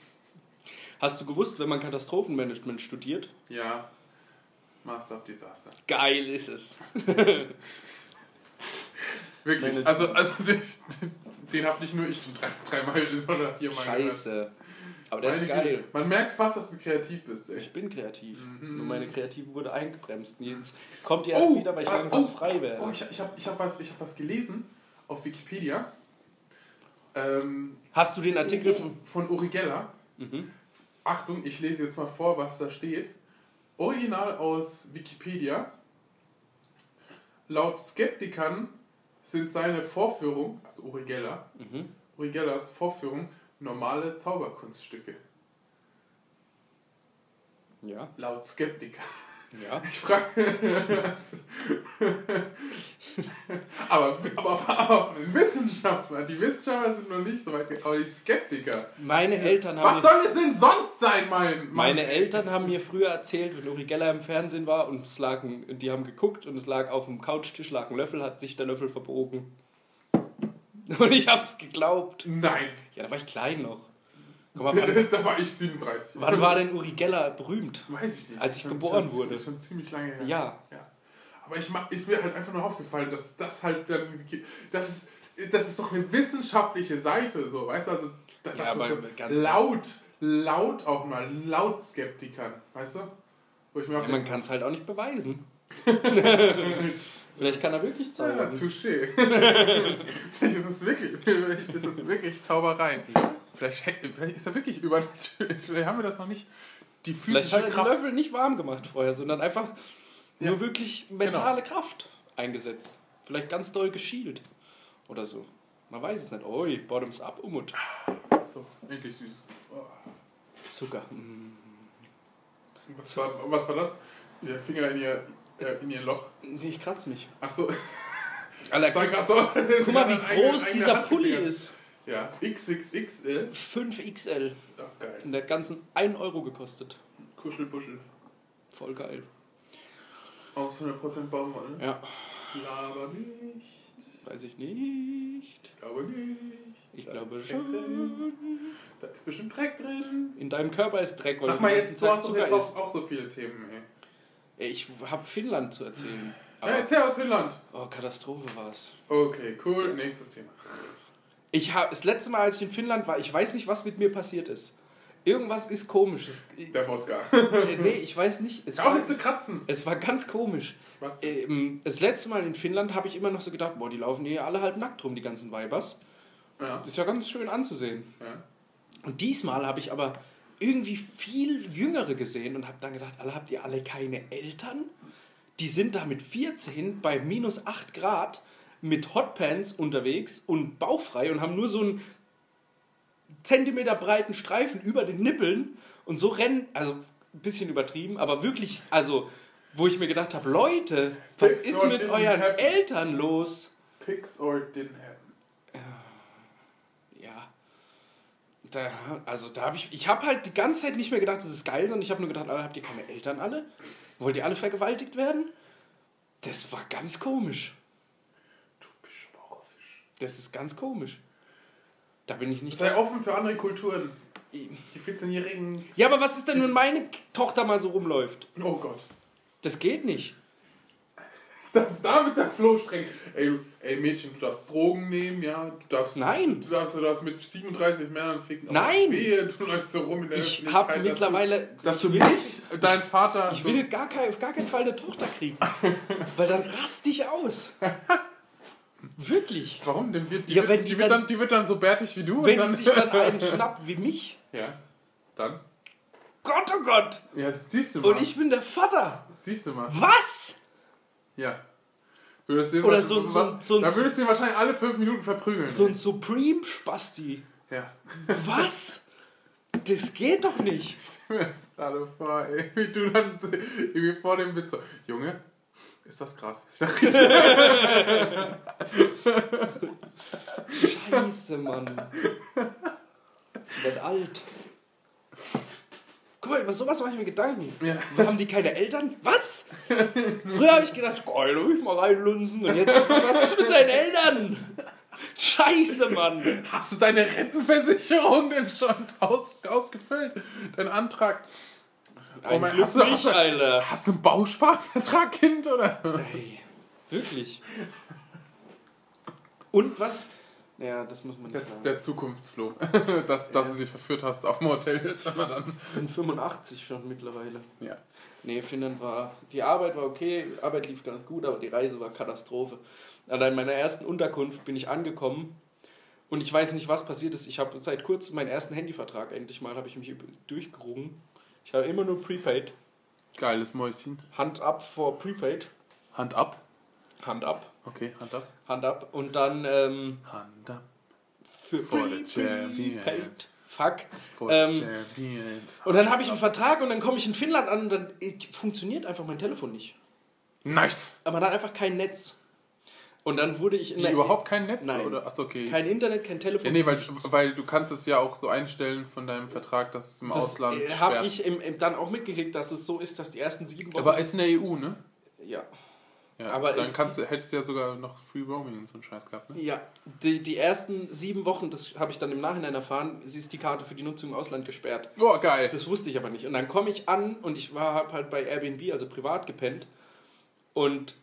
Speaker 3: Hast du gewusst, wenn man Katastrophenmanagement studiert?
Speaker 2: Ja, Master of Disaster.
Speaker 3: Geil ist es.
Speaker 2: Wirklich.
Speaker 3: Meine-
Speaker 2: Also, also den, habe nicht nur ich schon drei, dreimal oder viermal gehört.
Speaker 3: Scheiße. Aber der ist
Speaker 2: Meine
Speaker 3: geil.
Speaker 2: Güte, Man merkt fast, dass du kreativ bist, ey.
Speaker 3: Ich bin kreativ.
Speaker 2: Mhm.
Speaker 3: Nur meine Kreative wurde eingebremst. Jetzt kommt die erst
Speaker 2: Oh,
Speaker 3: wieder, weil ich
Speaker 2: ah,
Speaker 3: langsam
Speaker 2: oh,
Speaker 3: frei werde.
Speaker 2: Oh, ich, ich habe ich hab was, ich hab was gelesen auf Wikipedia. Ähm,
Speaker 3: Hast du den Artikel von.
Speaker 2: von Uri Geller.
Speaker 3: Mhm.
Speaker 2: Achtung, ich lese jetzt mal vor, was da steht. Original aus Wikipedia. Laut Skeptikern sind seine Vorführungen, also Uri Geller,
Speaker 3: Mhm.
Speaker 2: Uri Gellers Vorführung, normale Zauberkunststücke.
Speaker 3: Ja.
Speaker 2: Laut Skeptikern.
Speaker 3: Ja.
Speaker 2: Ich frage. aber, aber, aber Wissenschaftlern, die Wissenschaftler sind noch nicht so weit, aber die Skeptiker.
Speaker 3: Meine Eltern haben.
Speaker 2: Was
Speaker 3: mir,
Speaker 2: soll es denn sonst sein, mein Mann?
Speaker 3: meine Eltern haben mir früher erzählt, wenn Uri Geller im Fernsehen war und es lag ein, die haben geguckt und es lag auf dem Couchtisch lag ein Löffel, hat sich der Löffel verbogen. Und ich hab's geglaubt.
Speaker 2: Nein.
Speaker 3: Ja, da war ich klein noch. Mal, wann,
Speaker 2: da war ich 37.
Speaker 3: wann war denn Uri Geller berühmt?
Speaker 2: Weiß ich nicht.
Speaker 3: Als ich
Speaker 2: Schon-
Speaker 3: geboren
Speaker 2: schon,
Speaker 3: wurde.
Speaker 2: Das ist schon ziemlich lange her.
Speaker 3: Ja.
Speaker 2: ja. Aber ich ist mir halt einfach nur aufgefallen, dass das halt dann. Das ist, das ist doch eine wissenschaftliche Seite, so, weißt du? Also, da
Speaker 3: Ja, aber
Speaker 2: so
Speaker 3: ganz-
Speaker 2: laut, laut auch mal, laut Skeptikern, weißt du? Wo ich mir auch
Speaker 3: Ja, man kann es halt auch nicht beweisen. Vielleicht kann er wirklich
Speaker 2: Ja,
Speaker 3: zaubern.
Speaker 2: touché. vielleicht ist es wirklich, ist es wirklich Zauberei. Vielleicht, vielleicht ist er wirklich übernatürlich. Vielleicht haben wir das noch nicht. Die
Speaker 3: Vielleicht
Speaker 2: physische
Speaker 3: hat er den
Speaker 2: Kraft.
Speaker 3: Löffel nicht warm gemacht vorher, sondern einfach
Speaker 2: Ja.
Speaker 3: nur wirklich mentale Kraft eingesetzt. Vielleicht ganz doll geschielt. Oder so. Man weiß es nicht. Oi, bottoms up, Umut.
Speaker 2: So, endlich süß. Oh.
Speaker 3: Zucker. Mm.
Speaker 2: Was war, was war das? Der Finger in ihr, äh, in ihr Loch.
Speaker 3: Nee, ich kratze mich. Alter,
Speaker 2: gerade so aus, als hätte
Speaker 3: guck mal, wie groß dieser Pulli ist.
Speaker 2: Ja, XXXL.
Speaker 3: 5XL.
Speaker 2: Ach, geil.
Speaker 3: Und der ganzen 1 Euro gekostet.
Speaker 2: Kuschelbuschel.
Speaker 3: Voll geil.
Speaker 2: Aus 100% Baumwolle.
Speaker 3: Ja.
Speaker 2: Laber nicht.
Speaker 3: Weiß ich nicht.
Speaker 2: Ich glaube nicht.
Speaker 3: Ich
Speaker 2: Da
Speaker 3: glaube
Speaker 2: ist Dreck
Speaker 3: schon.
Speaker 2: Drin. Da ist bestimmt Dreck drin.
Speaker 3: In deinem Körper ist Dreck,
Speaker 2: Sag mal jetzt, du hast doch
Speaker 3: Zucker
Speaker 2: jetzt
Speaker 3: isst.
Speaker 2: auch, auch so viele Themen, ey.
Speaker 3: Ey, Ich habe Finnland zu erzählen.
Speaker 2: Ja, erzähl aus Finnland.
Speaker 3: oh, Katastrophe war's.
Speaker 2: Okay, cool. Nächstes Thema.
Speaker 3: Ich hab, das letzte Mal, als ich in Finnland war, ich weiß nicht, was mit mir passiert ist. Irgendwas ist komisch. Es,
Speaker 2: Der Wodka.
Speaker 3: nee, ich weiß nicht. Es war,
Speaker 2: es zu kratzen.
Speaker 3: es war ganz komisch.
Speaker 2: Was?
Speaker 3: Ähm, das letzte Mal in Finnland habe ich immer noch so gedacht, boah, die laufen hier alle halb nackt rum, die ganzen Weibers.
Speaker 2: Ja.
Speaker 3: Das ist ja ganz schön anzusehen.
Speaker 2: ja.
Speaker 3: Und diesmal habe ich aber irgendwie viel Jüngere gesehen und habe dann gedacht, alle habt ihr alle keine Eltern? Die sind da mit 14 bei minus 8 Grad mit Hotpants unterwegs und bauchfrei und haben nur so einen Zentimeter breiten Streifen über den Nippeln und so rennen, also ein bisschen übertrieben, aber wirklich, also wo ich mir gedacht habe, Leute, was
Speaker 2: Pics
Speaker 3: ist mit euren
Speaker 2: happen.
Speaker 3: Eltern los?
Speaker 2: Pics or didn't happen.
Speaker 3: Ja. Da, also da habe ich, ich habe halt die ganze Zeit nicht mehr gedacht, das ist geil, sondern ich habe nur gedacht, alle, habt ihr keine Eltern alle? Wollt ihr alle vergewaltigt werden? Das war ganz komisch. Das ist ganz komisch. Da bin ich nicht.
Speaker 2: Sei offen für andere Kulturen. Die 14-Jährigen.
Speaker 3: Ja, aber was ist denn, wenn meine Tochter mal so rumläuft?
Speaker 2: Oh Gott.
Speaker 3: Das geht nicht.
Speaker 2: Da, da wird der Flo streng. Ey, ey, Mädchen, du darfst Drogen nehmen, ja. Du darfst,
Speaker 3: Nein.
Speaker 2: Du darfst, du darfst mit 37 Männern ficken. aber
Speaker 3: Nein.
Speaker 2: Wehe, du läufst so rum in der
Speaker 3: Ich
Speaker 2: Öffentlichkeit,
Speaker 3: habe
Speaker 2: dass du-
Speaker 3: mittlerweile.
Speaker 2: Dass du
Speaker 3: ich will,
Speaker 2: nicht dein Vater.
Speaker 3: ich
Speaker 2: so-
Speaker 3: will gar, kein, auf gar keinen Fall eine Tochter kriegen. weil dann rast ich aus. Wirklich.
Speaker 2: Warum? Denn wird, die,
Speaker 3: Ja,
Speaker 2: wird, die,
Speaker 3: die
Speaker 2: wird
Speaker 3: dann-
Speaker 2: dann, die wird dann so bärtig wie du.
Speaker 3: Wenn
Speaker 2: und
Speaker 3: die
Speaker 2: dann,
Speaker 3: sich dann einen schnappt wie mich.
Speaker 2: Ja. Dann?
Speaker 3: Gott, oh Gott.
Speaker 2: Ja, siehst du mal.
Speaker 3: Und ich bin der Vater.
Speaker 2: Siehst du mal.
Speaker 3: Was?
Speaker 2: Ja. Würdest den
Speaker 3: Oder so so so
Speaker 2: Da würdest du ihn wahrscheinlich alle fünf Minuten verprügeln.
Speaker 3: So ein Supreme-Spasti.
Speaker 2: ja.
Speaker 3: Was? Das geht doch nicht.
Speaker 2: Ich stell mir das gerade vor, ey, wie du dann irgendwie vor dem bist so, Junge, ist das krass? Ich dachte,
Speaker 3: Scheiße, Mann. Ich werd alt. Guck mal, über sowas mache ich mir Gedanken.
Speaker 2: Ja.
Speaker 3: Haben die keine Eltern? Was? Früher habe ich gedacht, geil, da will ich mal reinlunzen. Und jetzt, was ist mit deinen Eltern? Scheiße, Mann.
Speaker 2: hast du deine Rentenversicherung denn schon aus, ausgefüllt? Dein Antrag?
Speaker 3: Ein
Speaker 2: mein-
Speaker 3: Glück
Speaker 2: hast du-
Speaker 3: nicht,
Speaker 2: hast du-
Speaker 3: Alter.
Speaker 2: Hast du einen Bausparvertrag, Kind, oder?
Speaker 3: Ey, wirklich. Und was? Naja, das muss man
Speaker 2: Der,
Speaker 3: nicht sagen.
Speaker 2: der Zukunftsfloh. dass, dass du sie verführt hast auf dem Hotel jetzt aber dann.
Speaker 3: Ich bin 85 schon mittlerweile.
Speaker 2: Ja.
Speaker 3: Nee, Finnland war. Die Arbeit war okay, Arbeit lief ganz gut, aber die Reise war Katastrophe. Allein in meiner ersten Unterkunft bin ich angekommen und ich weiß nicht, was passiert ist. Ich habe seit kurzem meinen ersten Handyvertrag endlich mal, habe ich mich durchgerungen. Ich habe immer nur Prepaid.
Speaker 2: Geiles Mäuschen.
Speaker 3: Hand ab vor Prepaid.
Speaker 2: Hand ab.
Speaker 3: Hand ab.
Speaker 2: Okay, Hand ab.
Speaker 3: Hand ab. Und dann ähm,
Speaker 2: Hand ab.
Speaker 3: für
Speaker 2: For the champions.
Speaker 3: Prepaid. Fuck.
Speaker 2: For
Speaker 3: Ähm,
Speaker 2: the champions.
Speaker 3: Und dann habe ich einen Vertrag und dann komme ich in Finnland an und dann äh, funktioniert einfach mein Telefon nicht.
Speaker 2: Nice.
Speaker 3: Aber man hat einfach kein Netz. Und dann wurde ich in
Speaker 2: Wie, überhaupt kein Netz?
Speaker 3: Nein.
Speaker 2: Oder? Achso, okay.
Speaker 3: kein Internet, kein Telefon.
Speaker 2: ja, nee, weil, weil du kannst es ja auch so einstellen von deinem Vertrag, dass es im
Speaker 3: das
Speaker 2: Ausland
Speaker 3: äh, habe ich im, im, dann auch mitgekriegt, dass es so ist, dass die ersten sieben Wochen.
Speaker 2: Aber ist in der EU, ne?
Speaker 3: ja,
Speaker 2: Ja,
Speaker 3: Aber
Speaker 2: dann kannst du, hättest du ja sogar noch Free Roaming und so einen Scheiß gehabt, ne?
Speaker 3: ja. Die, die ersten sieben Wochen, das habe ich dann im Nachhinein erfahren, sie ist die Karte für die Nutzung im Ausland gesperrt.
Speaker 2: Boah, geil.
Speaker 3: Das wusste ich aber nicht. Und dann komme ich an und ich war hab halt bei Airbnb, also privat gepennt. Und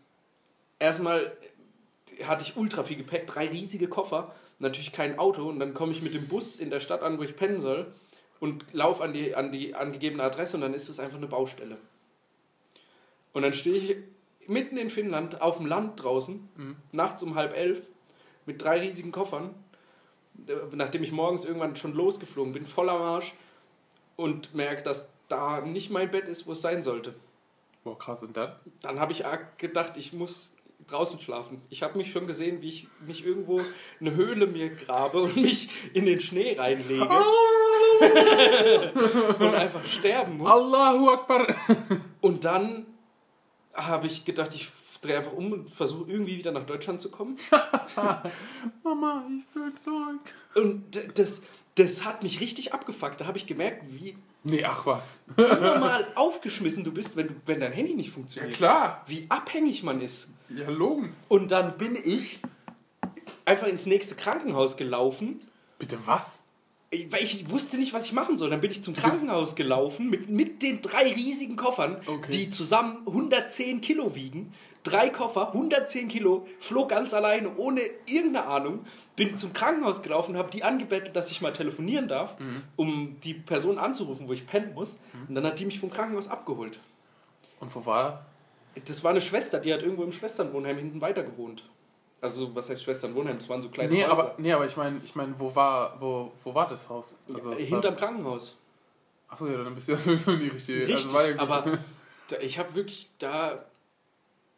Speaker 3: erstmal hatte ich ultra viel Gepäck, drei riesige Koffer, natürlich kein Auto. Und dann komme ich mit dem Bus in der Stadt an, wo ich pennen soll und laufe an die, an die angegebene Adresse und dann ist es einfach eine Baustelle. Und dann stehe ich mitten in Finnland auf dem Land draußen, nachts um halb elf, mit drei riesigen Koffern, äh, nachdem ich morgens irgendwann schon losgeflogen bin, voller Marsch und merke, dass da nicht mein Bett ist, wo es sein sollte.
Speaker 2: Boah, krass. Und dann?
Speaker 3: Dann habe ich gedacht, ich muss draußen schlafen. Ich habe mich schon gesehen, wie ich mich irgendwo eine Höhle mir grabe und mich in den Schnee reinlege. und einfach sterben muss.
Speaker 2: Allahu Akbar.
Speaker 3: Und dann habe ich gedacht, ich drehe einfach um und versuche irgendwie wieder nach Deutschland zu kommen.
Speaker 2: Mama, ich will zurück.
Speaker 3: Und das, das hat mich richtig abgefuckt. Da habe ich gemerkt, wie
Speaker 2: Nee, ach was.
Speaker 3: normal aufgeschmissen du bist, wenn, du, wenn dein Handy nicht
Speaker 2: Ja
Speaker 3: funktioniert.
Speaker 2: klar.
Speaker 3: Wie abhängig man ist.
Speaker 2: Ja, logen.
Speaker 3: Und dann bin ich einfach ins nächste Krankenhaus gelaufen,
Speaker 2: Bitte was?
Speaker 3: weil ich wusste nicht, was ich machen soll. Dann bin ich zum Krankenhaus gelaufen mit, mit den drei riesigen Koffern,
Speaker 2: Okay.
Speaker 3: die zusammen 110 Kilo wiegen. Drei Koffer, 110 Kilo, flog ganz alleine, ohne irgendeine Ahnung. Bin zum Krankenhaus gelaufen, habe die angebettelt, dass ich mal telefonieren darf,
Speaker 2: Mhm.
Speaker 3: um die Person anzurufen, wo ich pennen muss. Und dann hat die mich vom Krankenhaus abgeholt.
Speaker 2: Und wo war?
Speaker 3: Das war eine Schwester, die hat irgendwo im Schwesternwohnheim hinten weiter gewohnt. Also, was heißt Schwesternwohnheim? Das waren so kleine
Speaker 2: Nee,
Speaker 3: Häuser.
Speaker 2: aber, nee, aber ich meine, ich mein, wo war, wo, wo war das Haus? Also,
Speaker 3: Äh, Hinterm Krankenhaus.
Speaker 2: Achso, ja, dann bist du ja sowieso in die richtige.
Speaker 3: Richtig,
Speaker 2: also war ja gut.
Speaker 3: aber da, ich habe wirklich, da,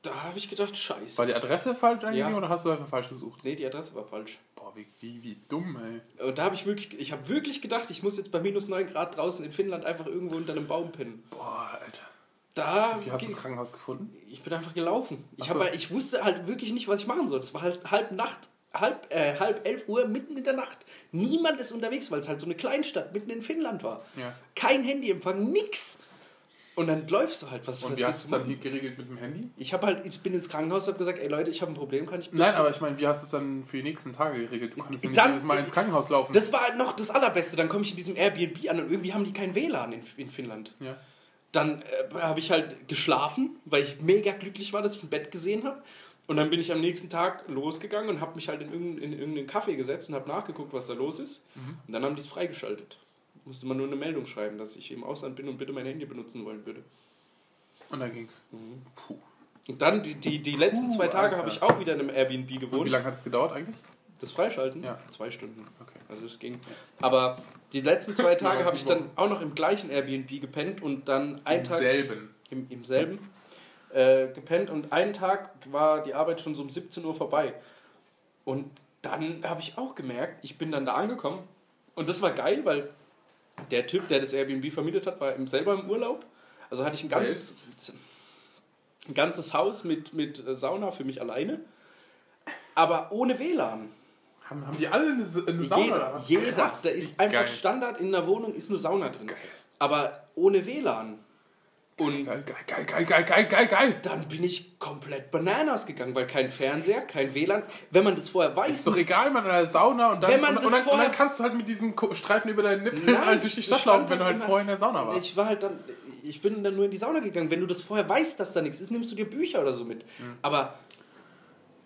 Speaker 3: da habe ich gedacht, scheiße.
Speaker 2: War die Adresse falsch eingegeben
Speaker 3: Ja.
Speaker 2: oder hast du einfach falsch gesucht?
Speaker 3: Nee, die Adresse war falsch.
Speaker 2: Boah, wie, wie, wie dumm, ey.
Speaker 3: Und da habe ich wirklich, ich habe wirklich gedacht, ich muss jetzt bei minus 9 Grad draußen in Finnland einfach irgendwo unter einem Baum pinnen.
Speaker 2: Boah, Alter.
Speaker 3: Da,
Speaker 2: Wie hast du das Krankenhaus gefunden?
Speaker 3: ich bin einfach gelaufen. Ich,
Speaker 2: Ach
Speaker 3: hab,
Speaker 2: so.
Speaker 3: ich wusste halt wirklich nicht, was ich machen soll. Es war halt halb Nacht, halb, äh, halb elf Uhr, mitten in der Nacht. Niemand ist unterwegs, weil es halt so eine Kleinstadt mitten in Finnland war.
Speaker 2: Ja.
Speaker 3: Kein Handyempfang, nix. Und dann läufst du halt. Was,
Speaker 2: Und
Speaker 3: was
Speaker 2: wie hast du es dann hier geregelt mit dem Handy?
Speaker 3: Ich habe halt, ich bin ins Krankenhaus, habe gesagt, ey Leute, ich habe ein Problem, kann ich
Speaker 2: Nein, aber ich meine, wie hast du es dann für die nächsten Tage geregelt? Du konntest ja nicht
Speaker 3: Dann-
Speaker 2: jedes Mal ins Krankenhaus laufen.
Speaker 3: Das war halt noch das Allerbeste. Dann komme ich in diesem Airbnb an und irgendwie haben die kein WLAN in, in Finnland.
Speaker 2: ja.
Speaker 3: Dann äh, habe ich halt geschlafen, weil ich mega glücklich war, dass ich ein Bett gesehen habe. Und dann bin ich am nächsten Tag losgegangen und habe mich halt in irgendeinen, in irgendeinen Café gesetzt und habe nachgeguckt, was da los ist.
Speaker 2: Mhm.
Speaker 3: Und dann haben die es freigeschaltet. Musste man nur eine Meldung schreiben, dass ich im Ausland bin und bitte mein Handy benutzen wollen würde.
Speaker 2: Und dann ging's.
Speaker 3: Mhm.
Speaker 2: Puh.
Speaker 3: Und dann die, die, die letzten
Speaker 2: Puh,
Speaker 3: zwei Tage habe ich auch wieder in einem Airbnb
Speaker 2: Und wie
Speaker 3: gewohnt.
Speaker 2: lange hat es gedauert eigentlich?
Speaker 3: Das Freischalten?
Speaker 2: Ja.
Speaker 3: Zwei Stunden.
Speaker 2: Okay.
Speaker 3: Also das ging. Aber die letzten zwei Tage
Speaker 2: Ja,
Speaker 3: habe ich dann auch noch im gleichen Airbnb gepennt und dann einen Tag
Speaker 2: selben.
Speaker 3: im, im selben äh, gepennt und einen Tag war die Arbeit schon so um 17 Uhr vorbei. Und dann habe ich auch gemerkt, ich bin dann da angekommen und das war geil, weil der Typ, der das Airbnb vermietet hat, war im- selber im Urlaub. Also hatte ich ein ganzes, ein ganzes Haus mit, mit Sauna für mich alleine, aber ohne WLAN.
Speaker 2: Haben, haben die alle eine, eine Sauna? oder
Speaker 3: Jeder,
Speaker 2: was?
Speaker 3: jeder.
Speaker 2: Krass,
Speaker 3: da ist einfach
Speaker 2: geil.
Speaker 3: Standard in der Wohnung ist eine Sauna drin.
Speaker 2: Geil.
Speaker 3: Aber ohne WLAN. Und
Speaker 2: Geil, geil, geil, geil, geil, geil, geil.
Speaker 3: dann bin ich komplett bananas gegangen, weil kein Fernseher, kein WLAN. Wenn man das vorher weiß,
Speaker 2: Ist doch egal, man in der Sauna und dann,
Speaker 3: Wenn man
Speaker 2: und,
Speaker 3: das
Speaker 2: und, dann, und
Speaker 3: vorher-
Speaker 2: dann kannst du halt mit diesen Streifen über deinen Nippeln
Speaker 3: Nein,
Speaker 2: halt durch die Stadt laufen, wenn du halt vorher in der Sauna warst.
Speaker 3: ich war halt dann, ich bin dann nur in die Sauna gegangen. Wenn du das vorher weißt, dass da nichts ist, nimmst du dir Bücher oder so mit.
Speaker 2: Mhm.
Speaker 3: Aber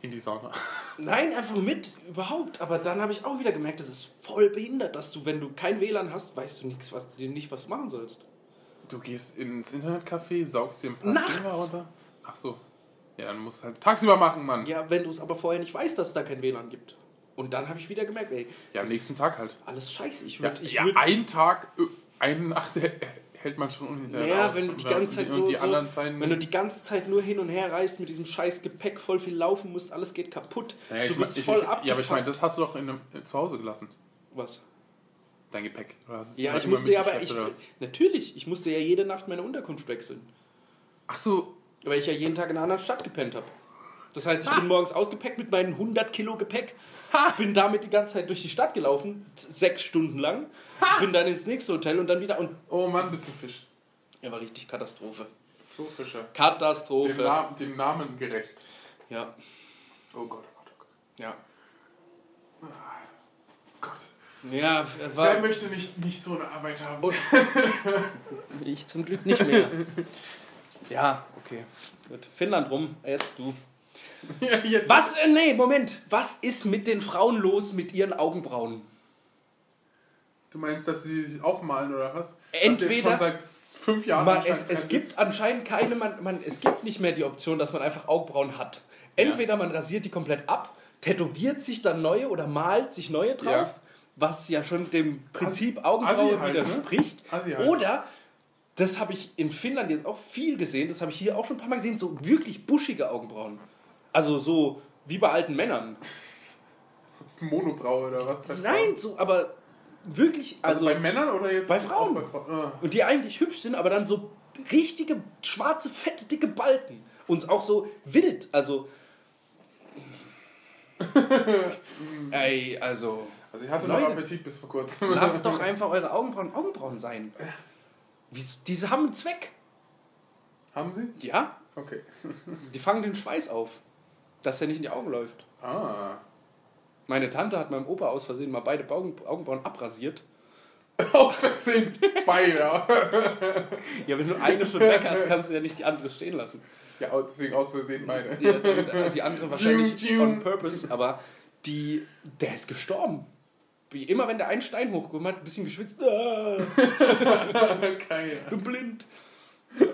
Speaker 2: In die Sauna.
Speaker 3: nein, einfach mit, überhaupt. Aber dann habe ich auch wieder gemerkt, das ist voll behindert, dass du, wenn du kein WLAN hast, weißt du nichts, was du nicht was machen sollst.
Speaker 2: Du gehst ins Internetcafé, saugst dir ein paar
Speaker 3: Nachts.
Speaker 2: Dinger runter. Ach so. Ja, dann musst du halt tagsüber machen, Mann. Ja,
Speaker 3: Ja, wenn du es aber vorher nicht weißt, dass es da kein WLAN gibt. Und dann habe ich wieder gemerkt, ey,
Speaker 2: am
Speaker 3: das
Speaker 2: nächsten Tag halt.
Speaker 3: alles scheiße. Ich
Speaker 2: Ja,
Speaker 3: würde, ich
Speaker 2: ja
Speaker 3: würd,
Speaker 2: ein Tag, äh, eine Nacht äh, hält man schon unhinterher
Speaker 3: Naja,
Speaker 2: aus.
Speaker 3: wenn du die ganze Zeit so,
Speaker 2: die
Speaker 3: so wenn du die ganze Zeit nur hin und her reist mit diesem scheiß Gepäck, voll viel laufen musst, alles geht kaputt.
Speaker 2: Naja,
Speaker 3: du
Speaker 2: ich,
Speaker 3: bist
Speaker 2: ich,
Speaker 3: voll
Speaker 2: ich,
Speaker 3: abgefuckt.
Speaker 2: Ja, aber ich meine, das hast du doch in einem, äh, zu Hause gelassen.
Speaker 3: Was?
Speaker 2: Dein Gepäck.
Speaker 3: Ja, ich musste ja aber, ich, natürlich, ich musste ja jede Nacht meine Unterkunft wechseln.
Speaker 2: Ach so,
Speaker 3: Weil ich ja jeden Tag in einer anderen Stadt gepennt habe. Das heißt, ich bin morgens ausgepackt mit meinen 100 Kilo Gepäck, bin damit die ganze Zeit durch die Stadt gelaufen, sechs Stunden lang, bin dann ins nächste Hotel und dann wieder und
Speaker 2: oh Mann, bist du Fisch.
Speaker 3: ja, war richtig Katastrophe.
Speaker 2: Flo Fischer. Dem,
Speaker 3: Katastrophe.
Speaker 2: Na dem Namen gerecht.
Speaker 3: Ja,
Speaker 2: Oh Gott, oh Gott, oh Gott.
Speaker 3: ja.
Speaker 2: Gott.
Speaker 3: Ja,
Speaker 2: Wer
Speaker 3: war
Speaker 2: möchte nicht, nicht so eine Arbeit haben?
Speaker 3: Und- ich zum Glück nicht mehr. Ja, okay. Gut. Finnland rum, jetzt du.
Speaker 2: Ja.
Speaker 3: Was? Äh, nee, Moment. Was ist mit den Frauen los mit ihren Augenbrauen?
Speaker 2: Du meinst, dass sie sich aufmalen oder was?
Speaker 3: Entweder-
Speaker 2: seit fünf Jahren
Speaker 3: Man, es, es gibt anscheinend keine, man, man, es gibt nicht mehr die Option, dass man einfach Augenbrauen hat. Entweder man rasiert die komplett ab, tätowiert sich dann neue oder malt sich neue drauf,
Speaker 2: Ja.
Speaker 3: was ja schon dem Prinzip
Speaker 2: Assi
Speaker 3: Augenbraue
Speaker 2: halt, ne?
Speaker 3: widerspricht.
Speaker 2: Assi halt.
Speaker 3: Oder, das habe ich in Finnland jetzt auch viel gesehen, das habe ich hier auch schon ein paar Mal gesehen, so wirklich buschige Augenbrauen. Also so wie bei alten Männern.
Speaker 2: ist. So Monobraue oder was?
Speaker 3: Nein, so, aber wirklich,
Speaker 2: Also,
Speaker 3: also,
Speaker 2: bei Männern oder jetzt?
Speaker 3: bei Frauen.
Speaker 2: Bei Frauen. Ah.
Speaker 3: und die eigentlich hübsch sind, aber dann so richtige schwarze, fette, dicke Balken und auch so wild, also Ey, also
Speaker 2: Also ich hatte
Speaker 3: Leute.
Speaker 2: noch Appetit bis vor kurzem.
Speaker 3: lasst doch einfach eure Augenbrauen Augenbrauen sein. Diese haben einen Zweck.
Speaker 2: Haben Sie?
Speaker 3: Ja,
Speaker 2: Okay.
Speaker 3: die fangen den Schweiß auf, dass der nicht in die Augen läuft.
Speaker 2: Ah.
Speaker 3: Meine Tante hat meinem Opa aus Versehen mal beide Augen, Augenbrauen abrasiert.
Speaker 2: Aus Versehen beide.
Speaker 3: Ja, wenn du eine schon weg hast, kannst du ja nicht die andere stehen lassen.
Speaker 2: Ja, deswegen aus Versehen beide.
Speaker 3: Die, die, andere wahrscheinlich
Speaker 2: Tschung, tschung.
Speaker 3: on purpose, aber die, der ist gestorben. Wie immer, wenn der einen Stein hochgekommen hat, ein bisschen geschwitzt. Ah,
Speaker 2: Geil.
Speaker 3: bin blind.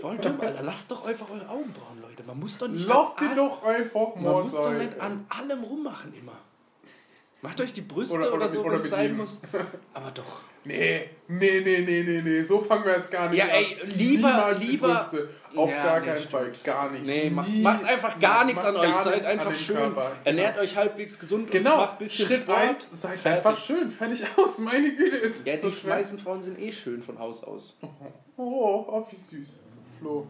Speaker 3: Wollt doch mal, lasst doch einfach eure Augenbrauen, Leute. Man muss doch nicht,
Speaker 2: Lass
Speaker 3: all-
Speaker 2: doch einfach
Speaker 3: man
Speaker 2: mal
Speaker 3: muss doch
Speaker 2: sein.
Speaker 3: nicht an allem rummachen immer. Macht euch die Brüste
Speaker 2: Oder-
Speaker 3: oder,
Speaker 2: oder
Speaker 3: so, wenn es sein muss. Aber doch.
Speaker 2: Nee, nee, nee, nee, nee, nee. So fangen wir jetzt gar nicht
Speaker 3: Ja,
Speaker 2: an.
Speaker 3: ey, lieber-
Speaker 2: Niemals
Speaker 3: lieber-.
Speaker 2: Auf
Speaker 3: Ja,
Speaker 2: gar
Speaker 3: nee,
Speaker 2: keinen. Fall. Gar nicht.
Speaker 3: Nee, macht,
Speaker 2: Nie-
Speaker 3: macht einfach gar nichts an euch. Seid einfach schön.
Speaker 2: Körper.
Speaker 3: Ernährt euch halbwegs gesund und
Speaker 2: Genau.
Speaker 3: macht ein bisschen
Speaker 2: Schritt
Speaker 3: Sport.
Speaker 2: 1, seid
Speaker 3: Fertig.
Speaker 2: einfach schön. Fertig aus. Meine Güte, ist
Speaker 3: Ja,
Speaker 2: es so
Speaker 3: die
Speaker 2: schwer.
Speaker 3: meisten Frauen sind eh schön von Haus aus.
Speaker 2: Oh, oh, wie süß. Flo.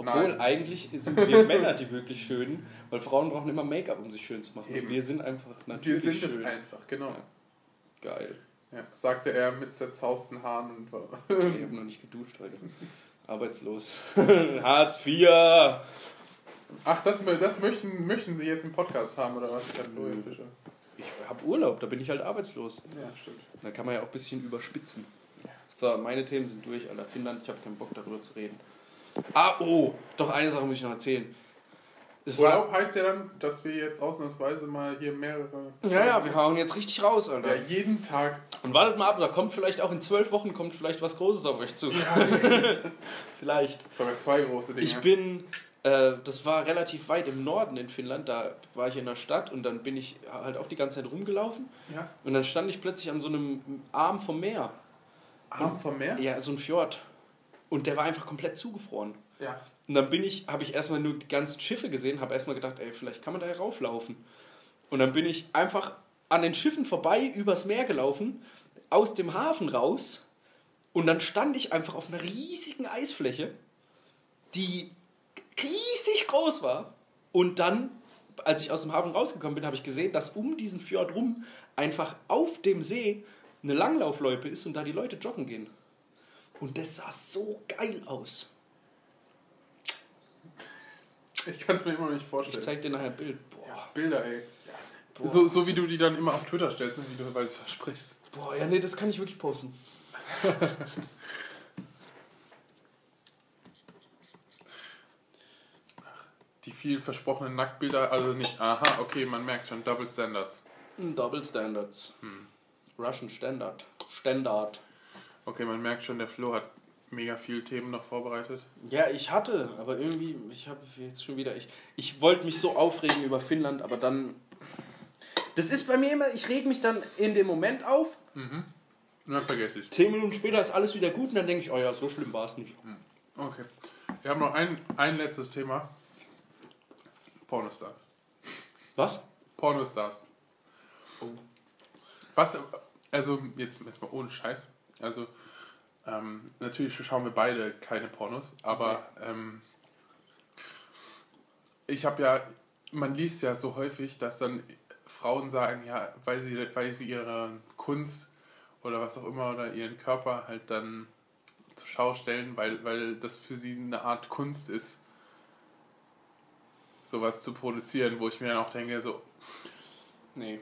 Speaker 3: Obwohl
Speaker 2: Nein.
Speaker 3: eigentlich sind wir Männer die wirklich schönen, weil Frauen brauchen immer Make-up, um sich schön zu machen.
Speaker 2: Eben.
Speaker 3: Wir sind einfach
Speaker 2: Wir
Speaker 3: natürlich
Speaker 2: sind es
Speaker 3: schön.
Speaker 2: einfach, genau.
Speaker 3: Geil.
Speaker 2: Ja, sagte er mit zerzausten Haaren und war.
Speaker 3: Ich habe noch nicht geduscht heute. Arbeitslos. Hartz IV.
Speaker 2: Ach, das, das möchten, möchten Sie jetzt im Podcast haben, oder was?
Speaker 3: Ich habe Urlaub, da bin ich halt arbeitslos.
Speaker 2: Ja, stimmt.
Speaker 3: Da kann man ja auch ein bisschen überspitzen. So, meine Themen sind durch, Alter. Finnland, ich habe keinen Bock darüber zu reden. Ah, oh, doch eine Sache muss ich noch erzählen. Es war,
Speaker 2: Urlaub heißt ja dann, dass wir jetzt ausnahmsweise mal hier mehrere.
Speaker 3: ja, ja, wir hauen jetzt richtig raus, Alter.
Speaker 2: Ja, jeden Tag.
Speaker 3: Und wartet mal ab, da kommt vielleicht auch in zwölf Wochen kommt vielleicht was Großes auf euch zu.
Speaker 2: Ja,
Speaker 3: Vielleicht.
Speaker 2: sogar zwei große Dinge.
Speaker 3: Ich bin, äh, das war relativ weit im Norden in Finnland, da war ich in der Stadt und dann bin ich halt auch die ganze Zeit rumgelaufen
Speaker 2: Ja.
Speaker 3: und dann stand ich plötzlich an so einem Arm vom Meer.
Speaker 2: Arm vom Meer?
Speaker 3: Ja, so ein Fjord. Und der war einfach komplett zugefroren.
Speaker 2: Ja.
Speaker 3: Und dann bin ich, habe ich erstmal nur die ganzen Schiffe gesehen, habe erstmal gedacht, ey, vielleicht kann man da ja rauflaufen. Und dann bin ich einfach an den Schiffen vorbei, übers Meer gelaufen, aus dem Hafen raus. Und dann stand ich einfach auf einer riesigen Eisfläche, die riesig groß war. Und dann, als ich aus dem Hafen rausgekommen bin, habe ich gesehen, dass um diesen Fjord rum einfach auf dem See eine Langlaufloipe ist und da die Leute joggen gehen. Und das sah so geil aus.
Speaker 2: Ich kann es mir immer noch nicht
Speaker 3: Ich
Speaker 2: vorstellen.
Speaker 3: zeig dir nachher ein Bild. Boah,
Speaker 2: Bilder, ey.
Speaker 3: boah.
Speaker 2: So, so wie du die dann immer auf Twitter stellst, und wie du, weil es versprichst.
Speaker 3: boah, ja, nee, das kann ich wirklich posten.
Speaker 2: Die viel versprochenen Nacktbilder, also nicht. Aha, okay, man merkt schon, Double Standards.
Speaker 3: Hm, Double Standards. Russian Standard. Standard.
Speaker 2: Okay, man merkt schon, der Flo hat mega viele Themen noch vorbereitet.
Speaker 3: Ja, ich hatte, aber irgendwie, ich habe jetzt schon wieder, ich, ich wollte mich so aufregen über Finnland, aber dann. Das ist bei mir immer, ich reg mich dann in dem Moment auf,
Speaker 2: Und dann vergesse ich.
Speaker 3: zehn Minuten später ist alles wieder gut und dann denke ich, oh ja, so schlimm war es nicht.
Speaker 2: Okay. Wir haben noch ein, ein letztes Thema. Pornostars.
Speaker 3: Was?
Speaker 2: Pornostars.
Speaker 3: Oh.
Speaker 2: Was, also jetzt, jetzt mal ohne Scheiß. Also, ähm, natürlich schauen wir beide keine Pornos, aber ähm, ich habe ja, man liest ja so häufig, dass dann Frauen sagen, ja, weil sie, weil sie ihre Kunst oder was auch immer oder ihren Körper halt dann zur Schau stellen, weil, weil das für sie eine Art Kunst ist, sowas zu produzieren, wo ich mir dann auch denke, so,
Speaker 3: Nee.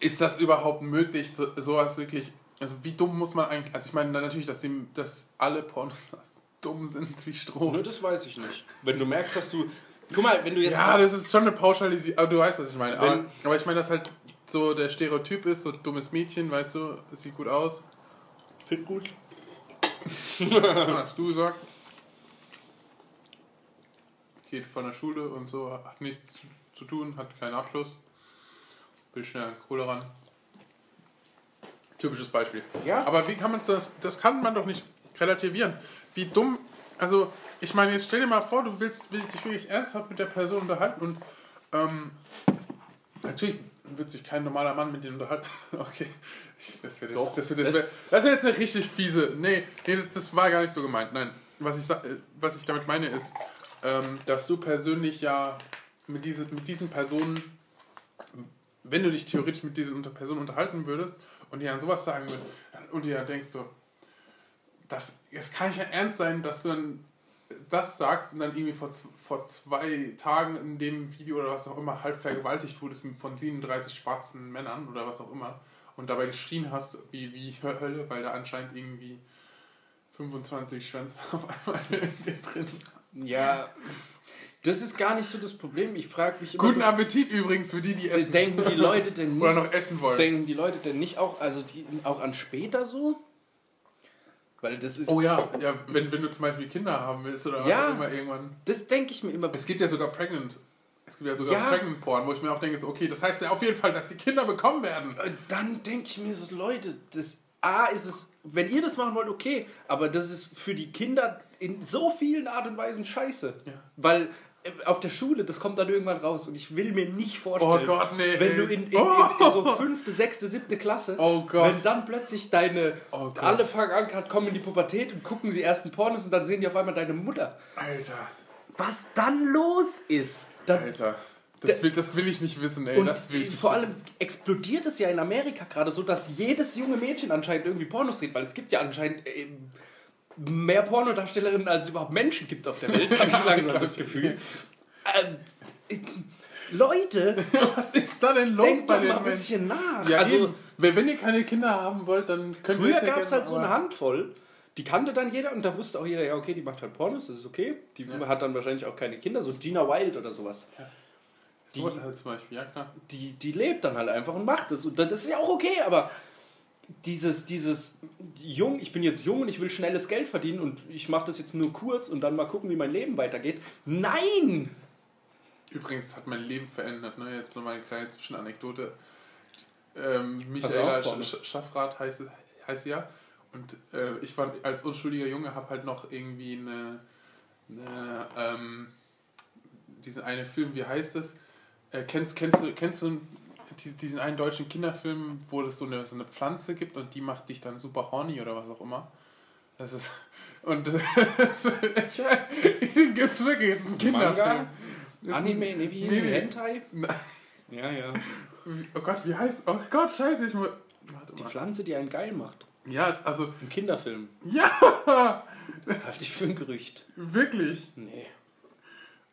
Speaker 2: ist das überhaupt möglich, so, sowas wirklich, also wie dumm muss man eigentlich, also ich meine natürlich, dass, die, dass alle Pornostars dumm sind wie Stroh.
Speaker 3: Nö, das weiß ich nicht. Wenn du merkst, dass du. Guck mal, wenn du jetzt.
Speaker 2: Ja, das ist schon eine Pauschalisierung, aber du weißt, was ich meine. Aber,
Speaker 3: Wenn-
Speaker 2: aber ich meine, dass halt so der Stereotyp ist, so dummes Mädchen, weißt du, sieht gut aus,
Speaker 3: Fit gut.
Speaker 2: hast du gesagt. Geht von der Schule und so, hat nichts zu- zu tun, hat keinen Abschluss. Will schnell an Kohle ran. Typisches Beispiel.
Speaker 3: Ja.
Speaker 2: Aber wie kann man das, das kann man doch nicht relativieren. Wie dumm, also ich meine, jetzt stell dir mal vor, du willst, willst dich wirklich ernsthaft mit der Person unterhalten und ähm, natürlich wird sich kein normaler Mann mit denen unterhalten. Okay. Das wird jetzt,
Speaker 3: Doch,
Speaker 2: das wird jetzt,
Speaker 3: das-
Speaker 2: das, ist jetzt eine richtig fiese. Nee, nee, das war gar nicht so gemeint. Nein. Was ich, äh, was ich damit meine ist, ähm, dass du persönlich ja mit, diese, mit diesen Personen, wenn du dich theoretisch mit diesen Personen unterhalten würdest und die dann sowas sagen würdest und dir dann denkst so, das, das kann ja ernst sein, dass du dann das sagst und dann irgendwie vor, vor zwei Tagen in dem Video oder was auch immer halb vergewaltigt wurdest von 37 schwarzen Männern oder was auch immer und dabei geschrien hast wie, wie Hölle, weil da anscheinend irgendwie 25 Schwänze auf einmal in dir drin.
Speaker 3: Ja, das ist gar nicht so das Problem. Ich frage mich immer,
Speaker 2: Guten Appetit übrigens für die, die essen.
Speaker 3: denken die Leute denn
Speaker 2: oder
Speaker 3: nicht,
Speaker 2: noch essen wollen.
Speaker 3: denken die Leute denn nicht auch, also die auch an später so? Weil das ist,
Speaker 2: oh ja, ja wenn, wenn du zum Beispiel Kinder haben willst oder was
Speaker 3: Ja.
Speaker 2: auch immer irgendwann.
Speaker 3: das denke ich mir immer.
Speaker 2: Es gibt ja sogar Pregnant. Es gibt ja sogar
Speaker 3: Ja.
Speaker 2: Pregnant Porn, wo ich mir auch denke, so, okay, das heißt ja auf jeden Fall, dass die Kinder bekommen werden.
Speaker 3: Äh, Dann denke ich mir so, Leute, das A ist es, wenn ihr das machen wollt, okay, aber das ist für die Kinder in so vielen Art und Weisen scheiße.
Speaker 2: Ja.
Speaker 3: Weil auf der Schule, das kommt dann irgendwann raus und ich will mir nicht vorstellen,
Speaker 2: Oh Gott, nee,
Speaker 3: wenn du in, in,
Speaker 2: Oh.
Speaker 3: in so fünfte, sechste, siebte Klasse,
Speaker 2: Oh
Speaker 3: wenn dann plötzlich deine,
Speaker 2: Oh
Speaker 3: alle fangen an, grad kommen in die Pubertät und gucken sie ersten Pornos und dann sehen die auf einmal deine Mutter.
Speaker 2: Alter,
Speaker 3: Was dann los ist, dann
Speaker 2: Alter. Das will, das will ich nicht wissen, ey.
Speaker 3: und
Speaker 2: das will ich nicht
Speaker 3: vor
Speaker 2: wissen.
Speaker 3: allem explodiert es ja in Amerika gerade so, dass jedes junge Mädchen anscheinend irgendwie Pornos dreht, weil es gibt ja anscheinend äh, mehr Pornodarstellerinnen, als es überhaupt Menschen gibt auf der Welt, habe ich langsam das Gefühl. Ähm, äh, Leute,
Speaker 2: Was ist da denn los
Speaker 3: denkt
Speaker 2: bei
Speaker 3: doch
Speaker 2: den
Speaker 3: mal ein
Speaker 2: Menschen?
Speaker 3: bisschen nach.
Speaker 2: Ja,
Speaker 3: also,
Speaker 2: also, wenn, ihr keine Kinder haben wollt, dann könnt ihr
Speaker 3: früher
Speaker 2: ja
Speaker 3: gab es halt so eine Handvoll, die kannte dann jeder und da wusste auch jeder, ja, okay, die macht halt Pornos, das ist okay. Die
Speaker 2: Ja.
Speaker 3: hat dann wahrscheinlich auch keine Kinder, so Gina Wild oder sowas.
Speaker 2: Die, so, halt zum Beispiel, ja klar.
Speaker 3: die, die lebt dann halt einfach und macht es. Und das ist ja auch okay, aber dieses, dieses jung, ich bin jetzt jung und ich will schnelles Geld verdienen und ich mache das jetzt nur kurz und dann mal gucken, wie mein Leben weitergeht. Nein!
Speaker 2: Übrigens das hat mein Leben verändert, ne? Jetzt nochmal eine kleine Zwischenanekdote. Ähm, Michaela. Sch Sch- Schaffrath heißt, heißt ja. Und äh, ich war als unschuldiger Junge, habe halt noch irgendwie eine, eine ähm, diesen einen Film, wie heißt es? Äh, kennst, kennst du, kennst du diesen, einen deutschen Kinderfilm, wo es so eine, so eine Pflanze gibt und die macht dich dann super horny oder was auch immer? Das ist. Und das, den gibt's wirklich, das ist ein Kinderfilm.
Speaker 3: Manga?
Speaker 2: Das
Speaker 3: Anime, ne, wie
Speaker 2: Nee.
Speaker 3: Hentai? Ja, ja.
Speaker 2: Oh Gott, wie heißt. Oh Gott, scheiße, ich muss.
Speaker 3: Die. Pflanze, die einen geil macht.
Speaker 2: Ja, also.
Speaker 3: Ein Kinderfilm.
Speaker 2: Ja!
Speaker 3: Halte ich für ein Gerücht.
Speaker 2: Wirklich.
Speaker 3: Nee.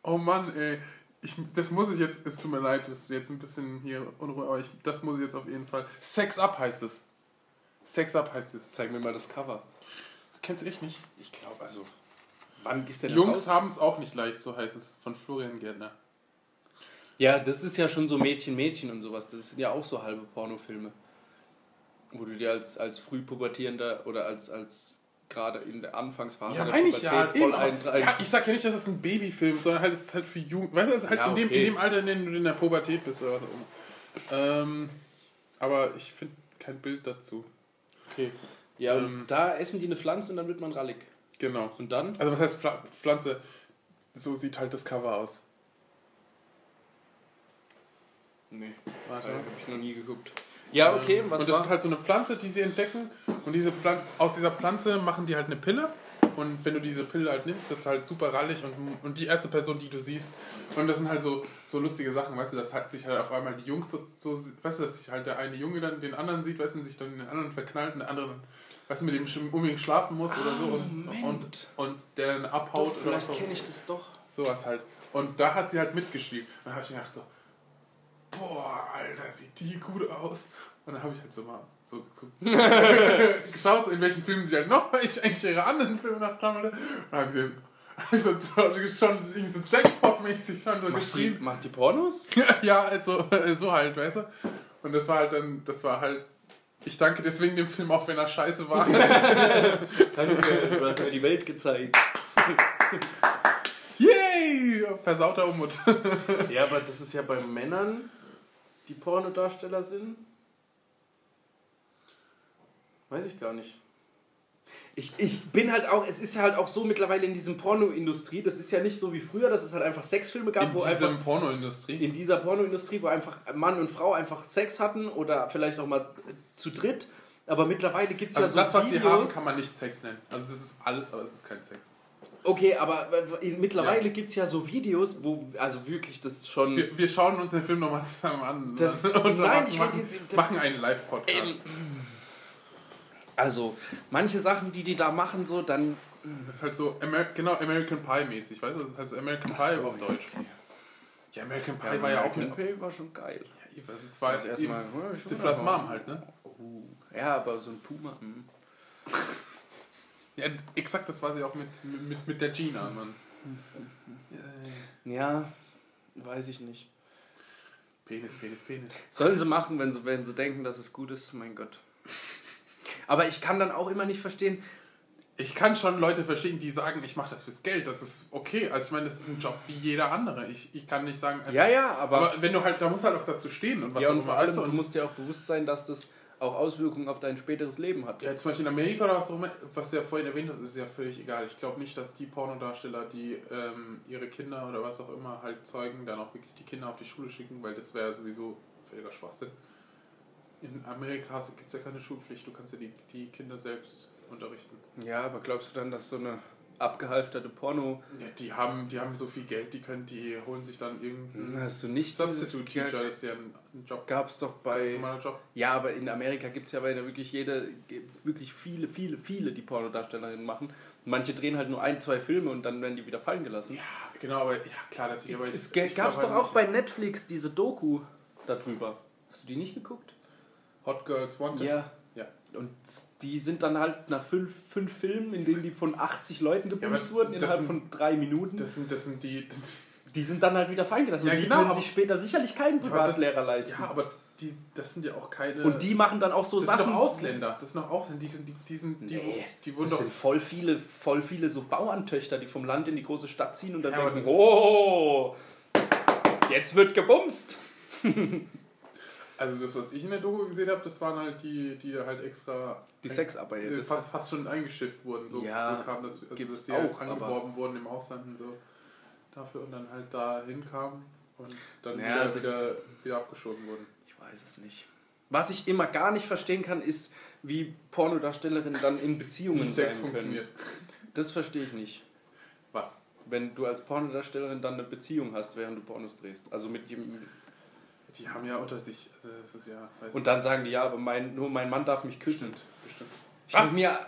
Speaker 2: Oh Mann, ey. Ich, das muss ich jetzt. Es tut mir leid, das ist jetzt ein bisschen hier Unruhe, aber ich, das muss ich jetzt auf jeden Fall. Sex Up heißt es. Sex Up heißt es.
Speaker 3: Zeig mir mal das Cover.
Speaker 2: Das kennst du echt nicht.
Speaker 3: Ich glaube, also. Wann ist der denn
Speaker 2: Jungs haben es auch nicht leicht, so heißt es. Von Florian Gärtner.
Speaker 3: Ja, das ist ja schon so Mädchen, Mädchen und sowas. Das sind ja auch so halbe Pornofilme. Wo du dir als, als Frühpubertierender oder als, als gerade in der Anfangsphase
Speaker 2: Ja,
Speaker 3: der
Speaker 2: ich ja.
Speaker 3: voll
Speaker 2: Eben,
Speaker 3: ein, ein,
Speaker 2: ja. Ich sag ja nicht, dass es ein Babyfilm ist, sondern halt, es ist halt für Jugend. Weißt du, es ist halt
Speaker 3: Ja,
Speaker 2: in, dem,
Speaker 3: okay.
Speaker 2: in dem Alter, in dem du in der Pubertät bist oder was auch immer. Ähm, aber ich finde kein Bild dazu.
Speaker 3: Okay. Ja, und
Speaker 2: Ähm.
Speaker 3: da essen die eine Pflanze und dann wird man rallig.
Speaker 2: Genau.
Speaker 3: Und dann?
Speaker 2: Also was heißt Pfla Pflanze? So sieht halt das Cover aus.
Speaker 3: Nee,
Speaker 2: Warte.
Speaker 3: habe ich noch nie geguckt. Ja, okay,
Speaker 2: Ähm,
Speaker 3: was
Speaker 2: und das
Speaker 3: war?
Speaker 2: ist halt so eine Pflanze, die sie entdecken. Und diese Pflan aus dieser Pflanze machen die halt eine Pille. Und wenn du diese Pille halt nimmst, bist du halt super rallig und, und die erste Person, die du siehst. Und das sind halt so, so lustige Sachen, weißt du, dass halt sich halt auf einmal die Jungs so, so weißt du, dass sich halt der eine Junge dann den anderen sieht, weißt du, und sich dann den anderen verknallt und der andere, weißt du, mit dem unbedingt schlafen muss oder so und,
Speaker 3: Moment.
Speaker 2: und, und der dann abhaut
Speaker 3: Doch,
Speaker 2: oder
Speaker 3: vielleicht kenne ich das doch.
Speaker 2: Sowas halt. Und da hat sie halt mitgespielt. Und dann habe ich mir gedacht so, boah, Alter, sieht die gut aus. Und dann habe ich halt so mal so, so geschaut, in welchen Filmen sie halt noch, weil ich eigentlich ihre anderen Filme nachschauen wollte. Und dann habe ich, sie- hab ich so, schon irgendwie so Jackpot-mäßig schon so
Speaker 3: Macht die,
Speaker 2: geschrieben.
Speaker 3: macht die Pornos?
Speaker 2: ja, also so halt, weißt du. Und das war halt dann, das war halt, ich danke deswegen dem Film auch, wenn er scheiße war.
Speaker 3: Danke, du hast mir die Welt gezeigt.
Speaker 2: Yay! Versauter Umut.
Speaker 3: Ja, aber das ist ja bei Männern, die Pornodarsteller sind. Weiß ich gar nicht. Ich, ich bin halt auch, es ist ja halt auch so mittlerweile in diesem Pornoindustrie, das ist ja nicht so wie früher, dass es halt einfach Sexfilme gab,
Speaker 2: In
Speaker 3: wo
Speaker 2: dieser
Speaker 3: einfach
Speaker 2: Pornoindustrie.
Speaker 3: in dieser Pornoindustrie, wo einfach Mann und Frau einfach Sex hatten oder vielleicht auch mal zu dritt. Aber mittlerweile gibt es
Speaker 2: Also
Speaker 3: ja
Speaker 2: das,
Speaker 3: so
Speaker 2: was sie
Speaker 3: Videos.
Speaker 2: haben, kann man nicht Sex nennen. Also das ist alles, aber es ist kein Sex.
Speaker 3: Okay, aber äh, mittlerweile
Speaker 2: Ja.
Speaker 3: gibt es ja so Videos, wo, also wirklich das schon.
Speaker 2: Wir, wir schauen uns den Film nochmal zusammen an.
Speaker 3: Das-
Speaker 2: und
Speaker 3: nein,
Speaker 2: machen,
Speaker 3: ich
Speaker 2: machen,
Speaker 3: will jetzt-
Speaker 2: machen einen Live-Podcast.
Speaker 3: also, manche Sachen, die die da machen, so, dann.
Speaker 2: Das ist halt so, Amer genau, American Pie-mäßig, weißt du? Das ist halt so American Pie
Speaker 3: so,
Speaker 2: auf
Speaker 3: ja.
Speaker 2: Deutsch. Ja, American Pie war ja auch mit...
Speaker 3: Pay war schon geil.
Speaker 2: Das war
Speaker 3: Das
Speaker 2: jetzt
Speaker 3: erstmal- Ja,
Speaker 2: Stiflers
Speaker 3: schon
Speaker 2: Mom halt, ne?
Speaker 3: Oh, ja, aber so ein Puma. Hm.
Speaker 2: Ja, exakt, das war sie auch mit, mit, mit der Gina, Mann.
Speaker 3: Ja, weiß ich nicht.
Speaker 2: Penis, Penis, Penis.
Speaker 3: Sollen sie machen, wenn sie, wenn sie denken, dass es gut ist, mein Gott. Aber ich kann dann auch immer nicht verstehen,
Speaker 2: Ich kann schon Leute verstehen, die sagen, ich mache das fürs Geld, das ist okay. Also ich meine, das ist ein Job wie jeder andere. Ich, ich kann nicht sagen, einfach,
Speaker 3: ja, ja, aber,
Speaker 2: aber, wenn du halt, da musst du halt auch dazu stehen und was
Speaker 3: ja,
Speaker 2: auch immer, weißt du?
Speaker 3: musst dir auch bewusst sein, dass das auch Auswirkungen auf dein späteres Leben hat.
Speaker 2: Ja, zum Beispiel in Amerika oder was auch immer, was du ja vorhin erwähnt hast, ist ja völlig egal. Ich glaube nicht, dass die Pornodarsteller, die ähm, ihre Kinder oder was auch immer halt zeugen, dann auch wirklich die Kinder auf die Schule schicken, weil das wäre sowieso völliger Schwachsinn. In Amerika gibt es ja keine Schulpflicht, du kannst ja die, die Kinder selbst unterrichten.
Speaker 3: Ja, aber glaubst du dann, dass so eine abgehalfterte Porno,
Speaker 2: Ja, die haben, die haben so viel Geld, die können, die holen sich dann irgendeinen
Speaker 3: hast du nicht
Speaker 2: Substitute Teacher, das ist ja ein, Job,
Speaker 3: gab es doch bei...
Speaker 2: Job.
Speaker 3: Ja, aber in Amerika gibt es ja bei wirklich jede, wirklich viele, viele, viele, die Pornodarstellerinnen machen. Manche drehen halt nur ein, zwei Filme und dann werden die wieder fallen gelassen.
Speaker 2: Ja, genau, aber ja, klar, natürlich. Aber
Speaker 3: es
Speaker 2: ich,
Speaker 3: gab es doch
Speaker 2: halt
Speaker 3: auch bei Netflix diese Doku darüber. Hast du die nicht geguckt?
Speaker 2: Hot Girls Wanted.
Speaker 3: Ja.
Speaker 2: Ja.
Speaker 3: Und die sind dann halt nach fünf, fünf Filmen, in denen die von 80 Leuten gebumst
Speaker 2: aber
Speaker 3: wurden,
Speaker 2: das
Speaker 3: innerhalb
Speaker 2: sind-
Speaker 3: von drei Minuten.
Speaker 2: Das sind, das sind die.
Speaker 3: die sind dann halt wieder fallen gelassen.
Speaker 2: Ja,
Speaker 3: und die
Speaker 2: genau,
Speaker 3: können sich später sicherlich keinen
Speaker 2: Ja, aber das-
Speaker 3: Privatlehrer leisten.
Speaker 2: Ja, aber die, das sind ja auch keine.
Speaker 3: und die machen dann auch so
Speaker 2: das
Speaker 3: Sachen.
Speaker 2: sind doch Ausländer. Das sind doch Ausländer. Die, sind- die, die, sind, die,
Speaker 3: Nee,
Speaker 2: die wurden
Speaker 3: das
Speaker 2: doch.
Speaker 3: sind voll viele, voll viele so Bauerntöchter, die vom Land in die große Stadt ziehen und dann
Speaker 2: Ja,
Speaker 3: denken,
Speaker 2: das-
Speaker 3: oh, jetzt wird gebumst.
Speaker 2: Also das, was ich in der Doku gesehen habe, das waren halt die, die halt extra.
Speaker 3: Die Sexarbeiter.
Speaker 2: äh, fast, fast schon eingeschifft wurden. So,
Speaker 3: Ja,
Speaker 2: so kam das, also dass die halt
Speaker 3: auch, aber-
Speaker 2: angeworben wurden im Ausland und so dafür und dann halt da hinkamen und dann
Speaker 3: Ja,
Speaker 2: wieder, wieder, wieder abgeschoben wurden.
Speaker 3: Ich weiß es nicht. Was ich immer gar nicht verstehen kann, ist, wie Pornodarstellerinnen dann in Beziehungen
Speaker 2: Wie Sex
Speaker 3: sein
Speaker 2: funktioniert.
Speaker 3: Das verstehe ich nicht.
Speaker 2: Was?
Speaker 3: Wenn du als Pornodarstellerin dann eine Beziehung hast, während du Pornos drehst. Also mit jedem,
Speaker 2: Die haben ja unter sich, also das ist ja, weiß
Speaker 3: und dann sagen die, ja, aber mein, nur mein Mann darf mich küssen.
Speaker 2: bestimmt, bestimmt.
Speaker 3: Ich
Speaker 2: Was?
Speaker 3: Mir,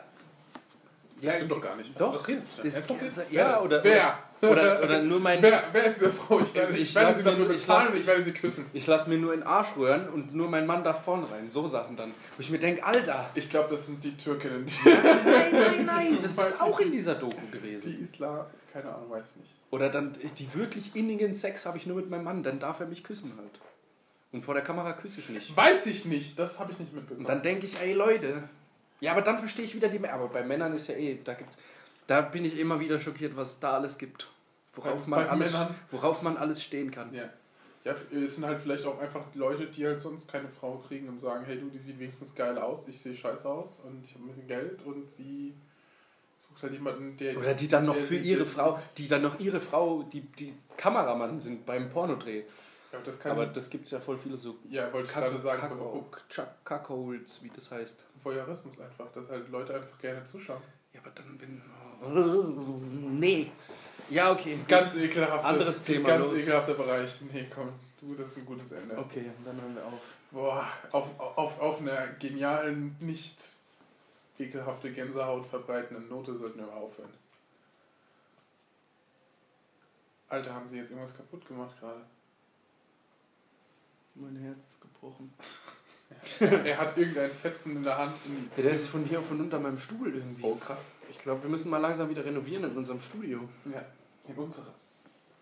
Speaker 2: Das stimmt doch gar nicht. Was,
Speaker 3: Doch,
Speaker 2: was redest du Ernsthaft jetzt?
Speaker 3: ja, oder-
Speaker 2: Wer?
Speaker 3: Oder, oder nur mein.
Speaker 2: Wer, wer ist diese Frau? Ich werde, ich
Speaker 3: Ich
Speaker 2: werde sie
Speaker 3: mir-
Speaker 2: dafür
Speaker 3: ich
Speaker 2: bezahlen
Speaker 3: lass-
Speaker 2: und ich werde sie küssen.
Speaker 3: Ich lasse mir nur in den Arsch rühren und nur mein Mann darf vorne rein. So Sachen dann. Wo ich mir denke, Alter.
Speaker 2: Ich glaube, das sind die Türkinnen, die,
Speaker 3: Nein, nein, nein. Das ist auch in dieser Doku
Speaker 2: die
Speaker 3: gewesen.
Speaker 2: Isla, keine Ahnung, weiß ich nicht.
Speaker 3: Oder dann die wirklich innigen Sex habe ich nur mit meinem Mann. Dann darf er mich küssen halt. Und vor der Kamera küsse ich nicht.
Speaker 2: Weiß ich nicht, das habe ich nicht
Speaker 3: Und
Speaker 2: mitbekommen.
Speaker 3: dann denke ich, ey Leute. Ja, aber dann verstehe ich wieder die. Aber bei Männern ist ja eh, da gibt's. Da bin ich immer wieder schockiert, was es da alles gibt. Worauf,
Speaker 2: Bei-
Speaker 3: man
Speaker 2: bei
Speaker 3: alles,
Speaker 2: Männern?
Speaker 3: worauf man alles stehen kann.
Speaker 2: ja. ja, es sind halt vielleicht auch einfach Leute, die halt sonst keine Frau kriegen und sagen, hey du, die sieht wenigstens geil aus, ich sehe scheiße aus und ich habe ein bisschen Geld und sie sucht halt jemanden, der...
Speaker 3: Oder die dann noch für ihre Frau, die dann noch ihre Frau, die, die Kameramann sind beim Pornodreh.
Speaker 2: Ja, das kann
Speaker 3: Aber das gibt es ja voll viele so
Speaker 2: ja, wollte ich gerade sagen, so
Speaker 3: Cuckolds, wie das heißt.
Speaker 2: Voyeurismus einfach, dass halt Leute einfach gerne zuschauen.
Speaker 3: Ja, aber dann bin. Nee. Ja, okay.
Speaker 2: Ganz ekelhaftes,
Speaker 3: Anderes Thema,
Speaker 2: Ganz
Speaker 3: los.
Speaker 2: ekelhafter Bereich. Nee, komm, du, das ist ein gutes Ende.
Speaker 3: Okay, dann hören wir auf.
Speaker 2: Boah, auf, auf, auf einer genialen, nicht ekelhafte Gänsehaut verbreitenden Note sollten wir mal aufhören. Alter, haben sie jetzt irgendwas kaputt gemacht gerade?
Speaker 3: Mein Herz ist gebrochen.
Speaker 2: er hat irgendein Fetzen in der Hand.
Speaker 3: Ja, der ist von hier von unter meinem Stuhl irgendwie.
Speaker 2: oh, krass.
Speaker 3: Ich glaube, wir müssen mal langsam wieder renovieren in unserem Studio.
Speaker 2: Ja, in unsere.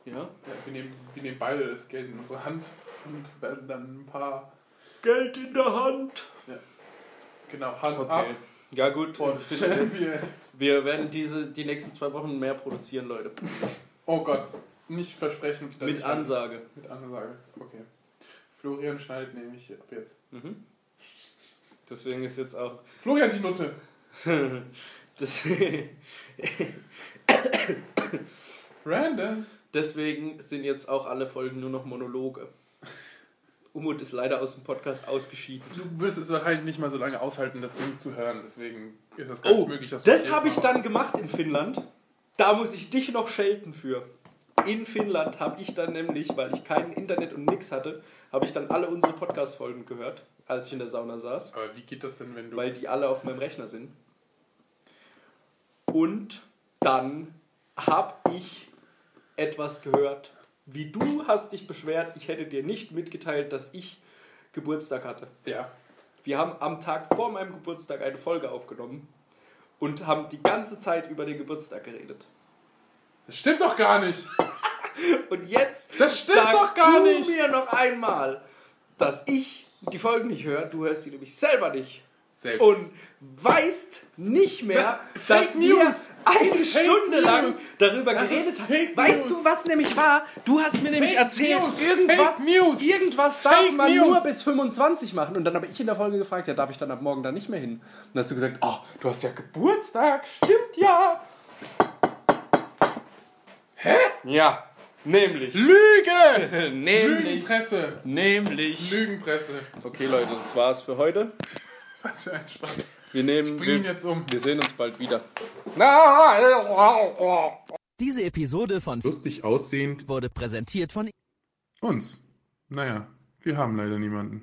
Speaker 3: Ja?
Speaker 2: Ja, wir, nehmen, wir nehmen beide das Geld in unsere Hand und werden dann ein paar,
Speaker 3: Geld in der Hand.
Speaker 2: genau, Hand ab.
Speaker 3: Okay. Ja gut,
Speaker 2: Von wir.
Speaker 3: wir werden diese die nächsten zwei Wochen mehr produzieren, Leute.
Speaker 2: Oh Gott, nicht versprechen.
Speaker 3: Mit
Speaker 2: Nicht-
Speaker 3: Ansage.
Speaker 2: Mit Ansage, okay. Florian schneidet nämlich ab jetzt.
Speaker 3: Mhm. Deswegen ist jetzt auch
Speaker 2: Florian die Nutte!
Speaker 3: Deswegen,
Speaker 2: Random.
Speaker 3: deswegen sind jetzt auch alle Folgen nur noch Monologe. Umut ist leider aus dem Podcast ausgeschieden.
Speaker 2: Du wirst es wahrscheinlich nicht mal so lange aushalten, das Ding zu hören. Deswegen ist es ganz
Speaker 3: Oh,
Speaker 2: möglich, dass du
Speaker 3: das habe ich dann gemacht in Finnland. Da muss ich dich noch schelten für. In Finnland habe ich dann nämlich, weil ich kein Internet und nix hatte, habe ich dann alle unsere Podcast-Folgen gehört, als ich in der Sauna saß,
Speaker 2: Aber wie geht das denn, wenn du.
Speaker 3: weil die alle auf meinem Rechner sind. Und dann habe ich etwas gehört. Wie du hast dich beschwert, ich hätte dir nicht mitgeteilt, dass ich Geburtstag hatte.
Speaker 2: ja.
Speaker 3: Wir haben am Tag vor meinem Geburtstag eine Folge aufgenommen und haben die ganze Zeit über den Geburtstag geredet.
Speaker 2: Das stimmt doch gar nicht.
Speaker 3: Und jetzt
Speaker 2: Das stimmt
Speaker 3: sag
Speaker 2: doch gar
Speaker 3: du
Speaker 2: nicht.
Speaker 3: mir noch einmal, dass ich die Folgen nicht höre. Du hörst sie nämlich selber nicht.
Speaker 2: Selbst.
Speaker 3: Und weißt nicht mehr,
Speaker 2: Das-
Speaker 3: dass
Speaker 2: Fake
Speaker 3: wir
Speaker 2: News.
Speaker 3: eine
Speaker 2: Fake
Speaker 3: Stunde lang
Speaker 2: News.
Speaker 3: darüber
Speaker 2: Das
Speaker 3: geredet haben. Weißt
Speaker 2: News.
Speaker 3: du, was nämlich war? Du hast mir nämlich
Speaker 2: Fake
Speaker 3: erzählt,
Speaker 2: News.
Speaker 3: irgendwas,
Speaker 2: Fake
Speaker 3: irgendwas darf man
Speaker 2: News.
Speaker 3: nur bis 25 machen. Und dann habe ich in der Folge gefragt, ja, darf ich dann ab morgen da nicht mehr hin? Und dann hast du gesagt, oh, du hast ja Geburtstag. Stimmt ja. Hä? Ja, nämlich.
Speaker 2: Lüge!
Speaker 3: nämlich.
Speaker 2: Lügenpresse.
Speaker 3: Nämlich.
Speaker 2: Lügenpresse.
Speaker 3: Okay, Leute, das war's für heute.
Speaker 2: Was für ein Spaß.
Speaker 3: Wir nehmen. Wir,
Speaker 2: jetzt um.
Speaker 3: wir sehen uns bald wieder.
Speaker 1: Diese Episode von
Speaker 2: Lustig aussehend
Speaker 1: wurde präsentiert von
Speaker 2: uns. Naja, wir haben leider niemanden.